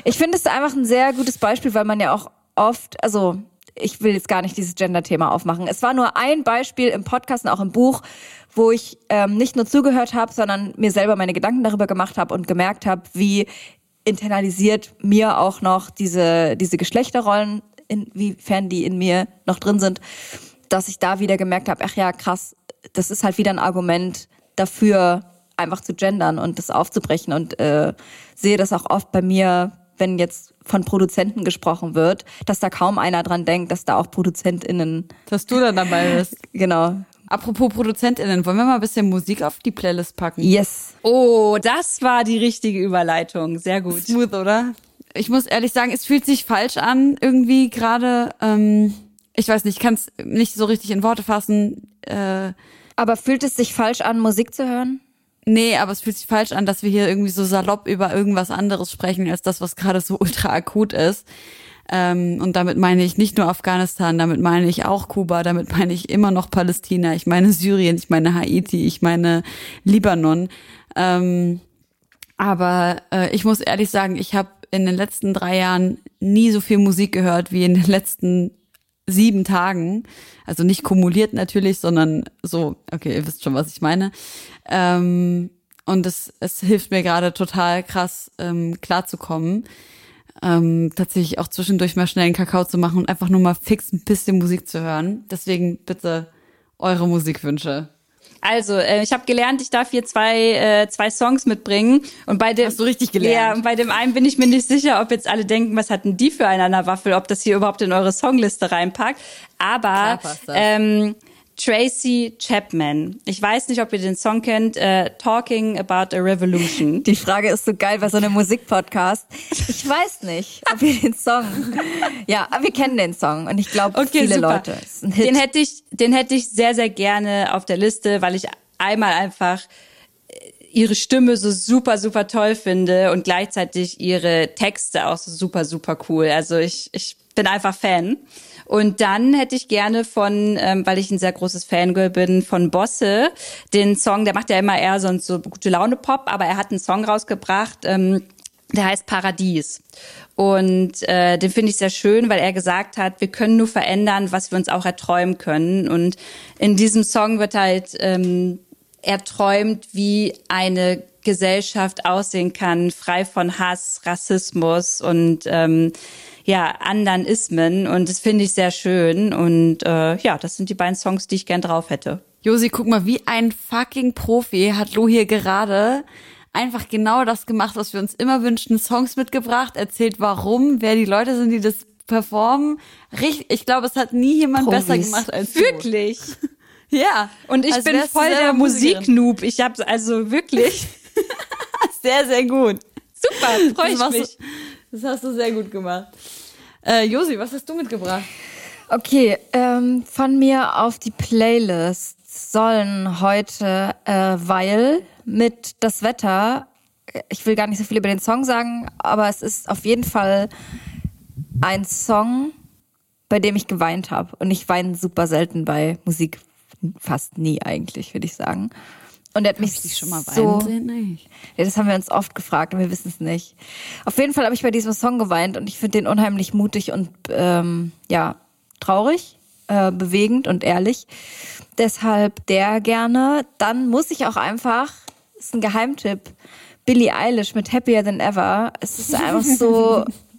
Ich finde es einfach ein sehr gutes Beispiel, weil man ja auch oft, also ich will jetzt gar nicht dieses Gender-Thema aufmachen. Es war nur ein Beispiel im Podcast und auch im Buch, wo ich ähm, nicht nur zugehört habe, sondern mir selber meine Gedanken darüber gemacht habe und gemerkt habe, wie internalisiert mir auch noch diese, diese Geschlechterrollen, inwiefern die in mir noch drin sind, dass ich da wieder gemerkt habe, ach ja, krass, das ist halt wieder ein Argument dafür, einfach zu gendern und das aufzubrechen und äh, sehe das auch oft bei mir, wenn jetzt von Produzenten gesprochen wird, dass da kaum einer dran denkt, dass da auch ProduzentInnen, Dass du dann dabei bist. genau, Apropos ProduzentInnen, wollen wir mal ein bisschen Musik auf die Playlist packen? yes. Oh, das war die richtige Überleitung. Sehr gut. Smooth, oder? Ich muss ehrlich sagen, es fühlt sich falsch an, irgendwie gerade. Ähm, ich weiß nicht, ich kann es nicht so richtig in Worte fassen. Äh, Aber fühlt es sich falsch an, Musik zu hören? Nee, aber es fühlt sich falsch an, dass wir hier irgendwie so salopp über irgendwas anderes sprechen, als das, was gerade so ultra akut ist. Ähm, und damit meine ich nicht nur Afghanistan, damit meine ich auch Kuba, damit meine ich immer noch Palästina, ich meine Syrien, ich meine Haiti, ich meine Libanon. Ähm, aber äh, ich muss ehrlich sagen, ich habe in den letzten drei Jahren nie so viel Musik gehört wie in den letzten sieben Tagen. Also nicht kumuliert natürlich, sondern so, okay, ihr wisst schon, was ich meine. Ähm, und es, es hilft mir gerade total krass ähm, klarzukommen. Ähm, tatsächlich auch zwischendurch mal schnell einen Kakao zu machen und einfach nur mal fix ein bisschen Musik zu hören. Deswegen bitte eure Musikwünsche. Also, äh, ich habe gelernt, ich darf hier zwei, äh, zwei Songs mitbringen. Und bei dem, Hast du richtig gelernt? Ja, und bei dem einen bin ich mir nicht sicher, ob jetzt alle denken, was hatten die für einen an der Waffel, ob das hier überhaupt in eure Songliste reinpackt. Aber ähm, Tracy Chapman. Ich weiß nicht, ob ihr den Song kennt, äh, Talking About a Revolution. Die Frage ist so geil bei so einem Musikpodcast. Ich weiß nicht, ob wir den Song. Ja, aber wir kennen den Song und ich glaube, Okay, viele super. Leute. Den hätte ich, den hätte ich sehr, sehr gerne auf der Liste, weil ich einmal einfach äh, ihre Stimme so super, super toll finde und gleichzeitig ihre Texte auch so super, super cool. Also ich, ich bin einfach Fan. Und dann hätte ich gerne von, ähm, weil ich ein sehr großes Fangirl bin, von Bosse, den Song, der macht ja immer eher sonst so gute Laune Pop, aber er hat einen Song rausgebracht, ähm, der heißt Paradies. Und äh, den finde ich sehr schön, weil er gesagt hat, wir können nur verändern, was wir uns auch erträumen können. Und in diesem Song wird halt ähm, erträumt, wie eine Gesellschaft aussehen kann, frei von Hass, Rassismus und ähm, ja, anderen Ismen. Und das finde ich sehr schön. Und äh, ja, das sind die beiden Songs, die ich gern drauf hätte. Josi, guck mal, wie ein fucking Profi hat Lo hier gerade einfach genau das gemacht, was wir uns immer wünschen. Songs mitgebracht, erzählt warum, wer die Leute sind, die das performen. Richtig, ich glaube, es hat nie jemand Profis. besser gemacht als du. Wirklich? Ja. Und ich als bin voll der. Musiknoob. Ich habe also wirklich Sehr, sehr gut. super, freue ich mich. Du, das hast du sehr gut gemacht. Äh, Josi, was hast du mitgebracht? Okay, ähm, von mir auf die Playlist sollen heute äh, Weil mit das Wetter. Ich will gar nicht so viel über den Song sagen, aber es ist auf jeden Fall ein Song, bei dem ich geweint habe. Und ich weine super selten bei Musik, fast nie eigentlich, würde ich sagen. Und er hat mich schon mal so, weinen? Eigentlich. ja, das haben wir uns oft gefragt und wir wissen es nicht. Auf jeden Fall habe ich bei diesem Song geweint und ich finde den unheimlich mutig und ähm, ja traurig, äh, bewegend und ehrlich. Deshalb der gerne. Dann muss ich auch einfach, ist ein Geheimtipp, Billie Eilish mit Happier Than Ever. Es ist einfach so,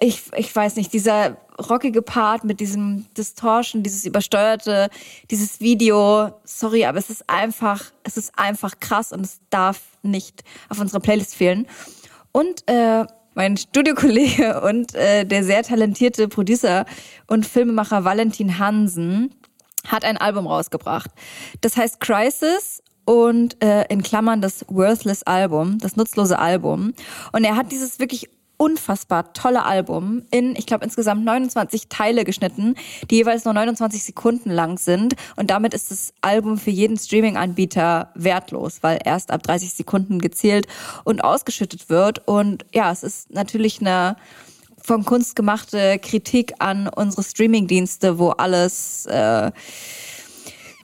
ich, ich weiß nicht, dieser rockige Part mit diesem Distortion, dieses übersteuerte, dieses Video, sorry, aber es ist einfach, es ist einfach krass und es darf nicht auf unserer Playlist fehlen. Und äh, mein Studiokollege und äh, der sehr talentierte Producer und Filmemacher Valentin Hansen hat ein Album rausgebracht. Das heißt Crisis und äh, in Klammern das Worthless Album, das nutzlose Album. Und er hat dieses wirklich unfassbar tolle Album in, ich glaube, insgesamt 29 Teile geschnitten, die jeweils nur 29 Sekunden lang sind. Und damit ist das Album für jeden Streaming-Anbieter wertlos, weil erst ab 30 Sekunden gezählt und ausgeschüttet wird. Und ja, es ist natürlich eine von Kunst gemachte Kritik an unsere Streaming-Dienste, wo alles äh,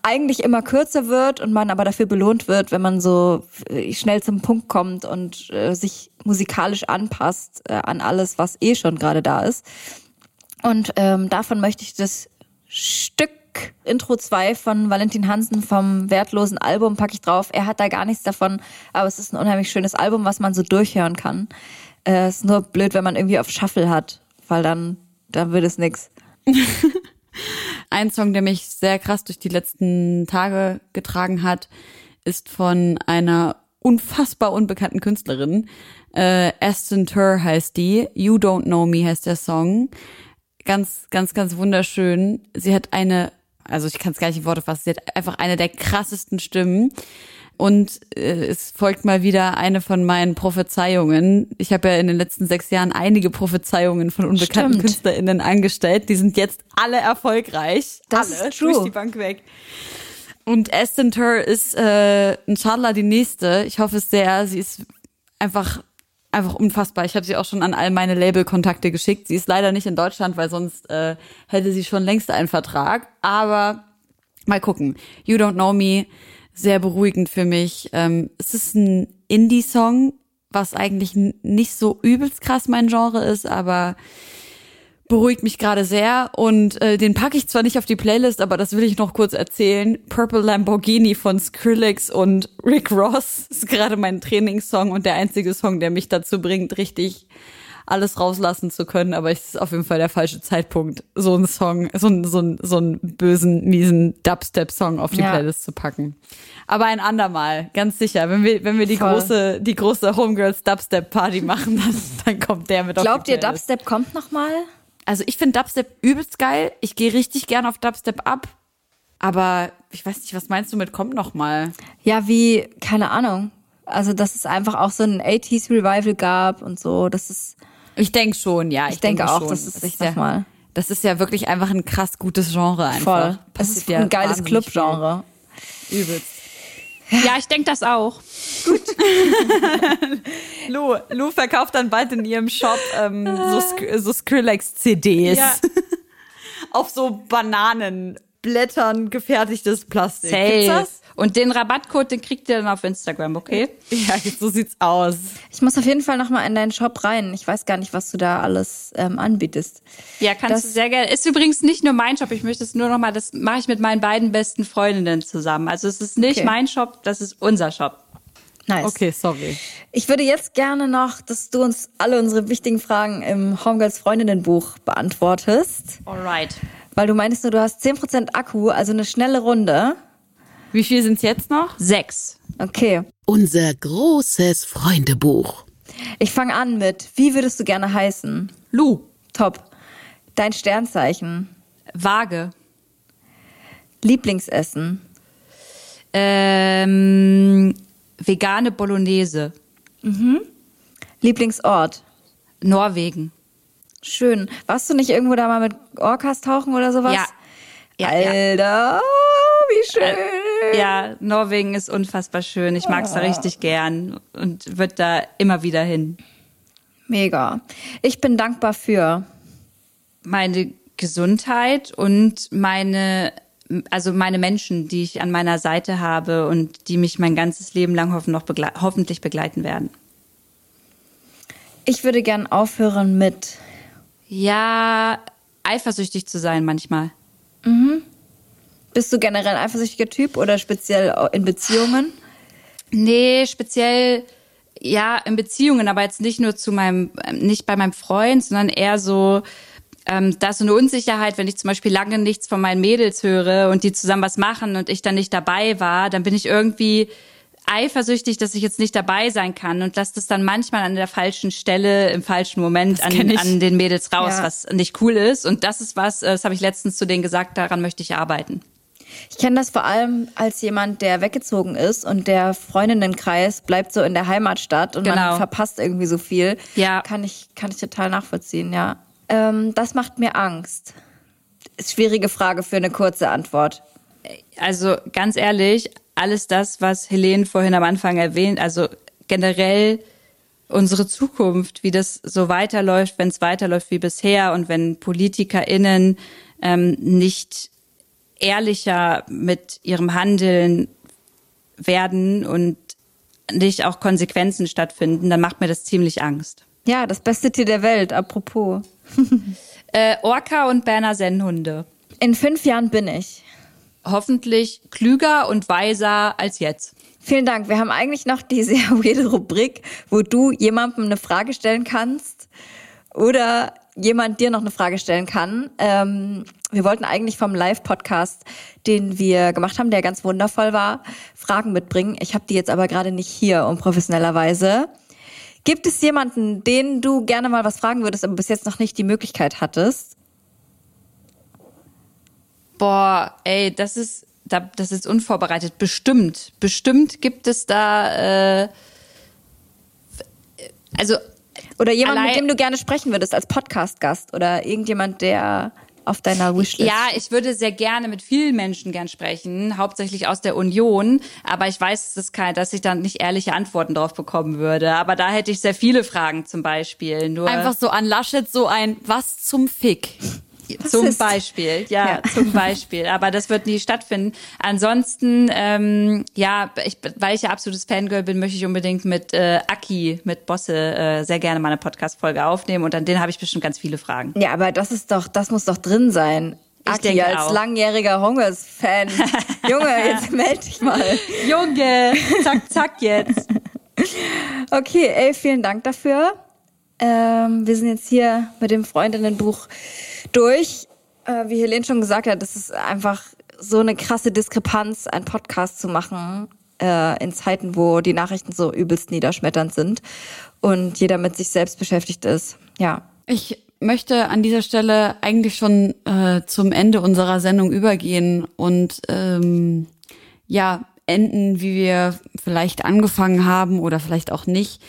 eigentlich immer kürzer wird und man aber dafür belohnt wird, wenn man so äh, schnell zum Punkt kommt und äh, sich musikalisch anpasst äh, an alles, was eh schon gerade da ist. Und ähm, davon möchte ich das Stück Intro 2 von Valentin Hansen vom wertlosen Album packe ich drauf. Er hat da gar nichts davon, aber es ist ein unheimlich schönes Album, was man so durchhören kann. Äh, ist nur blöd, wenn man irgendwie auf Shuffle hat, weil dann, dann wird es nix. Ein Song, der mich sehr krass durch die letzten Tage getragen hat, ist von einer unfassbar unbekannten Künstlerin. Äh, Aston Tur heißt die. You Don't Know Me heißt der Song. Ganz, ganz, ganz wunderschön. Sie hat eine, also ich kann es gar nicht in Worte fassen, sie hat einfach eine der krassesten Stimmen. Und äh, es folgt mal wieder eine von meinen Prophezeiungen. Ich habe ja in den letzten sechs Jahren einige Prophezeiungen von unbekannten Stimmt. KünstlerInnen angestellt. Die sind jetzt alle erfolgreich. Das alle ist true. durch die Bank weg. Und Aston Tur ist äh, inshallah die nächste. Ich hoffe es sehr. Sie ist einfach einfach unfassbar. Ich habe sie auch schon an all meine Label-Kontakte geschickt. Sie ist leider nicht in Deutschland, weil sonst äh, hätte sie schon längst einen Vertrag. Aber mal gucken. You Don't Know Me, sehr beruhigend für mich. Ähm, es ist ein Indie-Song, was eigentlich nicht so übelst krass mein Genre ist, aber beruhigt mich gerade sehr und äh, den packe ich zwar nicht auf die Playlist, aber das will ich noch kurz erzählen. Purple Lamborghini von Skrillex und Rick Ross ist gerade mein Trainingssong und der einzige Song, der mich dazu bringt, richtig alles rauslassen zu können, aber es ist auf jeden Fall der falsche Zeitpunkt, so einen Song, so einen, so einen, so einen bösen, miesen Dubstep-Song auf die Ja. Playlist zu packen. Aber ein andermal, ganz sicher. Wenn wir, wenn wir die Voll. große, die große Homegirls Dubstep Party machen, dann, dann kommt der mit Glaubt auf die ihr, Playlist. Dubstep kommt noch mal? Also ich finde Dubstep übelst geil. Ich gehe richtig gern auf Dubstep ab. Aber ich weiß nicht, was meinst du mit kommt noch mal? Ja, wie, keine Ahnung. Also, dass es einfach auch so ein 80s Revival gab und so. Das ist, Ich denke schon, ja. ich, denke, auch, schon. das ist Das sich ja, nochmal das ist ja wirklich einfach ein krass gutes Genre einfach. voll. Passiert ist ja ein geiles Clubgenre. Übelst. Ja, ich denke das auch. Lu, Lu verkauft dann bald in ihrem Shop ähm, so, Sk so Skrillex-CDs. Ja. Auf so Bananenblättern gefertigtes Plastik. Gibt's Safe. das? Und den Rabattcode, den kriegt ihr dann auf Instagram, okay? Ja, so sieht's aus. Ich muss auf jeden Fall nochmal in deinen Shop rein. Ich weiß gar nicht, was du da alles ähm, anbietest. Ja, kannst Das- du sehr gerne. Ist übrigens nicht nur mein Shop. Ich möchte es nur noch mal, das mache ich mit meinen beiden besten Freundinnen zusammen. Also es ist nicht Okay. mein Shop, das ist unser Shop. Nice. Okay, sorry. Ich würde jetzt gerne noch, dass du uns alle unsere wichtigen Fragen im Homegirls Freundinnenbuch beantwortest. Alright. Weil du meintest nur, du hast 10% Akku, also eine schnelle Runde. Wie viel sind's jetzt noch? Sechs. Okay. Unser großes Freundebuch. Ich fange an mit, wie würdest du gerne heißen? Lu. Top. Dein Sternzeichen. Waage. Lieblingsessen. Ähm, vegane Bolognese. Lieblingsort. Norwegen. Schön. Warst du nicht irgendwo da mal mit Orcas tauchen oder sowas? Ja. Ja, ja. Alter, wie schön. Ja, Norwegen ist unfassbar schön. Ich mag's da richtig gern und wird da immer wieder hin. Mega. Ich bin dankbar für. Meine Gesundheit und meine, also meine Menschen, die ich an meiner Seite habe und die mich mein ganzes Leben lang hoffentlich begleiten werden. Ich würde gern aufhören mit. Ja, eifersüchtig zu sein manchmal. Bist du generell ein eifersüchtiger Typ oder speziell in Beziehungen? Nee, speziell ja in Beziehungen, aber jetzt nicht nur zu meinem, ähm, nicht bei meinem Freund, sondern eher so, ähm, da ist so eine Unsicherheit, wenn ich zum Beispiel lange nichts von meinen Mädels höre und die zusammen was machen und ich dann nicht dabei war, dann bin ich irgendwie eifersüchtig, dass ich jetzt nicht dabei sein kann und lasse das dann manchmal an der falschen Stelle im falschen Moment an, an den Mädels raus, Ja. was nicht cool ist. Und das ist was, äh, das habe ich letztens zu denen gesagt, daran möchte ich arbeiten. Ich kenne das vor allem als jemand, der weggezogen ist und der Freundinnenkreis bleibt so in der Heimatstadt und man Genau. verpasst irgendwie so viel. Ja. Kann ich, kann ich total nachvollziehen, ja. Ähm, das macht mir Angst. Ist schwierige Frage für eine kurze Antwort. Also ganz ehrlich, alles das, was Helene vorhin am Anfang erwähnt, also generell unsere Zukunft, wie das so weiterläuft, wenn es weiterläuft wie bisher und wenn PolitikerInnen ähm, nicht ehrlicher mit ihrem Handeln werden und nicht auch Konsequenzen stattfinden, dann macht mir das ziemlich Angst. Ja, das beste Tier der Welt, apropos. Äh, Orca und Berner Sennhunde. In fünf Jahren bin ich. Hoffentlich klüger und weiser als jetzt. Vielen Dank. Wir haben eigentlich noch die sehr weirde Rubrik, wo du jemandem eine Frage stellen kannst oder jemand dir noch eine Frage stellen kann. Ähm, wir wollten eigentlich vom Live-Podcast, den wir gemacht haben, der ganz wundervoll war, Fragen mitbringen. Ich habe die jetzt aber gerade nicht hier, unprofessionellerweise. Gibt es jemanden, den du gerne mal was fragen würdest, aber bis jetzt noch nicht die Möglichkeit hattest? Boah, ey, das ist, da- das ist unvorbereitet. Bestimmt, bestimmt gibt es da, äh, also Oder jemand, mit dem du gerne sprechen würdest als Podcast-Gast oder irgendjemand, der auf deiner Wishlist ja, ich würde sehr gerne mit vielen Menschen gern sprechen, hauptsächlich aus der Union, aber ich weiß, dass, kein, dass ich dann nicht ehrliche Antworten drauf bekommen würde. Aber da hätte ich sehr viele Fragen zum Beispiel. Nur Einfach so an Laschet so ein Was zum Fick. Zum ist- Beispiel, ja, Ja. zum Beispiel. Aber das wird nie stattfinden. Ansonsten, ähm, ja, ich, weil ich ja absolutes Fangirl bin, möchte ich unbedingt mit äh, Aki, mit Bosse, äh, sehr gerne mal eine Podcast-Folge aufnehmen. Und an den habe ich bestimmt ganz viele Fragen. Ja, aber das ist doch, das muss doch drin sein. Ich Aki denke als auch. langjähriger Hongers-Fan. Junge, jetzt meld dich mal. Junge, zack, zack jetzt. Okay, ey, vielen Dank dafür. Ähm, wir sind jetzt hier mit dem Freundinnenbuch durch. Äh, wie Helene schon gesagt hat, das ist einfach so eine krasse Diskrepanz, einen Podcast zu machen äh, in Zeiten, wo die Nachrichten so übelst niederschmetternd sind und jeder mit sich selbst beschäftigt ist. Ja, Ich möchte an dieser Stelle eigentlich schon äh, zum Ende unserer Sendung übergehen und ähm, ja enden, wie wir vielleicht angefangen haben oder vielleicht auch nicht.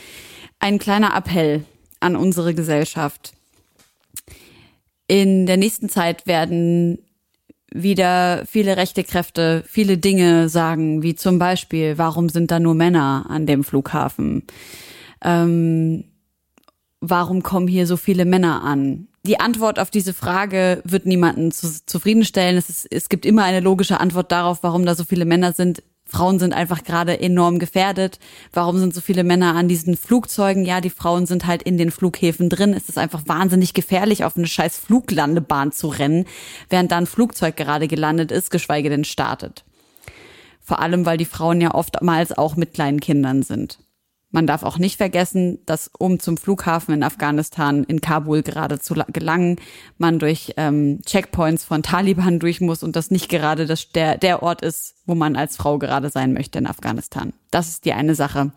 Ein kleiner Appell an unsere Gesellschaft. In der nächsten Zeit werden wieder viele rechte Kräfte viele Dinge sagen, wie zum Beispiel, warum sind da nur Männer an dem Flughafen? Ähm, warum kommen hier so viele Männer an? Die Antwort auf diese Frage wird niemanden zu, zufriedenstellen. Es, ist, es gibt immer eine logische Antwort darauf, warum da so viele Männer sind. Frauen sind einfach gerade enorm gefährdet. Warum sind so viele Männer an diesen Flugzeugen? Ja, die Frauen sind halt in den Flughäfen drin. Es ist einfach wahnsinnig gefährlich, auf eine scheiß Fluglandebahn zu rennen, während da ein Flugzeug gerade gelandet ist, geschweige denn startet. Vor allem, weil die Frauen ja oftmals auch mit kleinen Kindern sind. Man darf auch nicht vergessen, dass um zum Flughafen in Afghanistan in Kabul gerade zu gelangen, man durch ähm, Checkpoints von Taliban durch muss und das nicht gerade das, der, der Ort ist, wo man als Frau gerade sein möchte in Afghanistan. Das ist die eine Sache.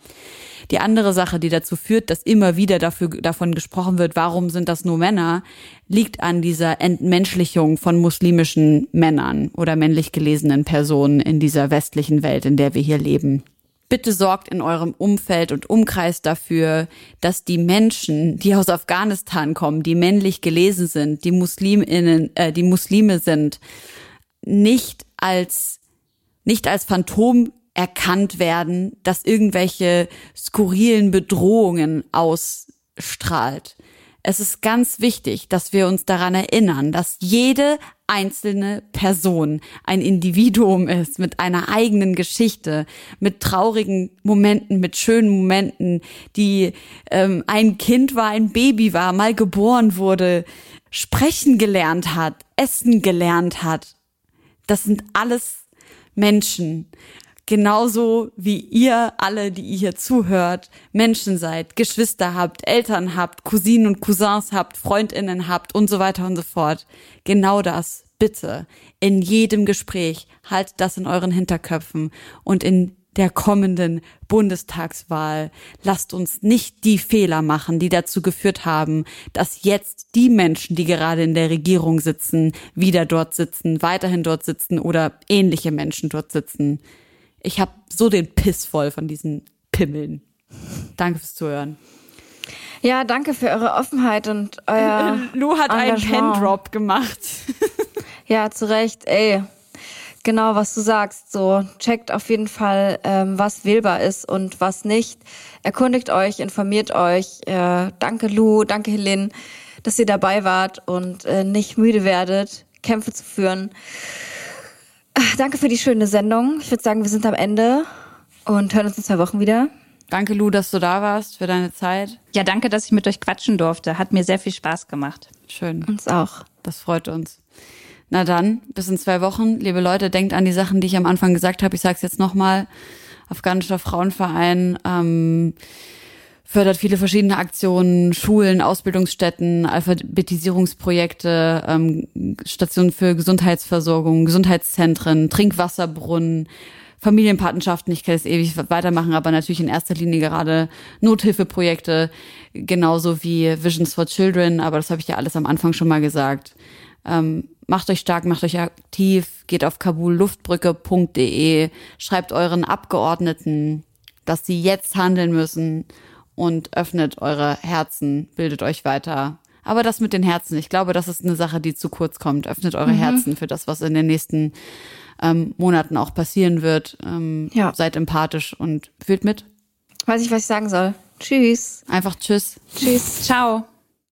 Die andere Sache, die dazu führt, dass immer wieder dafür, davon gesprochen wird, warum sind das nur Männer, liegt an dieser Entmenschlichung von muslimischen Männern oder männlich gelesenen Personen in dieser westlichen Welt, in der wir hier leben. Bitte sorgt in eurem Umfeld und Umkreis dafür, dass die Menschen, die aus Afghanistan kommen, die männlich gelesen sind, die Musliminnen, äh, die Muslime sind, nicht als nicht als Phantom erkannt werden, das irgendwelche skurrilen Bedrohungen ausstrahlt. Es ist ganz wichtig, dass wir uns daran erinnern, dass jede einzelne Person ein Individuum ist mit einer eigenen Geschichte, mit traurigen Momenten, mit schönen Momenten, die ähm, ein Kind war, ein Baby war, mal geboren wurde, sprechen gelernt hat, essen gelernt hat. Das sind alles Menschen genauso wie ihr alle, die ihr hier zuhört, Menschen seid, Geschwister habt, Eltern habt, Cousinen und Cousins habt, Freundinnen habt und so weiter und so fort. Genau das, bitte, in jedem Gespräch, haltet das in euren Hinterköpfen und in der kommenden Bundestagswahl. Lasst uns nicht die Fehler machen, die dazu geführt haben, dass jetzt die Menschen, die gerade in der Regierung sitzen, wieder dort sitzen, weiterhin dort sitzen oder ähnliche Menschen dort sitzen. Ich habe so den Piss voll von diesen Pimmeln. Danke fürs Zuhören. Ja, danke für eure Offenheit und euer. Lou hat einen Pen-Drop gemacht. ja, zu Recht. Ey, genau, was du sagst. So, checkt auf jeden Fall, ähm, was wählbar ist und was nicht. Erkundigt euch, informiert euch. Äh, danke, Lou, danke, Helene, dass ihr dabei wart und äh, nicht müde werdet, Kämpfe zu führen. Danke für die schöne Sendung. Ich würde sagen, wir sind am Ende und hören uns in zwei Wochen wieder. Danke, Lu, dass du da warst für deine Zeit. Ja, danke, dass ich mit euch quatschen durfte. Hat mir sehr viel Spaß gemacht. Schön. Uns auch. Das freut uns. Na dann, bis in zwei Wochen. Liebe Leute, denkt an die Sachen, die ich am Anfang gesagt habe. Ich sage es jetzt nochmal. Afghanischer Frauenverein. Ähm, fördert viele verschiedene Aktionen, Schulen, Ausbildungsstätten, Alphabetisierungsprojekte, ähm, Stationen für Gesundheitsversorgung, Gesundheitszentren, Trinkwasserbrunnen, Familienpatenschaften. Ich kann es ewig weitermachen, aber natürlich in erster Linie gerade Nothilfeprojekte, genauso wie Visions for Children, aber das habe ich ja alles am Anfang schon mal gesagt. Ähm, macht euch stark, macht euch aktiv, geht auf kabulluftbrücke.de, schreibt euren Abgeordneten, dass sie jetzt handeln müssen und öffnet eure Herzen, bildet euch weiter. Aber das mit den Herzen, ich glaube, das ist eine Sache, die zu kurz kommt. Öffnet eure mhm. Herzen für das, was in den nächsten ähm, Monaten auch passieren wird. Ähm, ja. Seid empathisch und fühlt mit. Weiß ich, was ich sagen soll. Tschüss. Einfach tschüss. Tschüss. Ciao.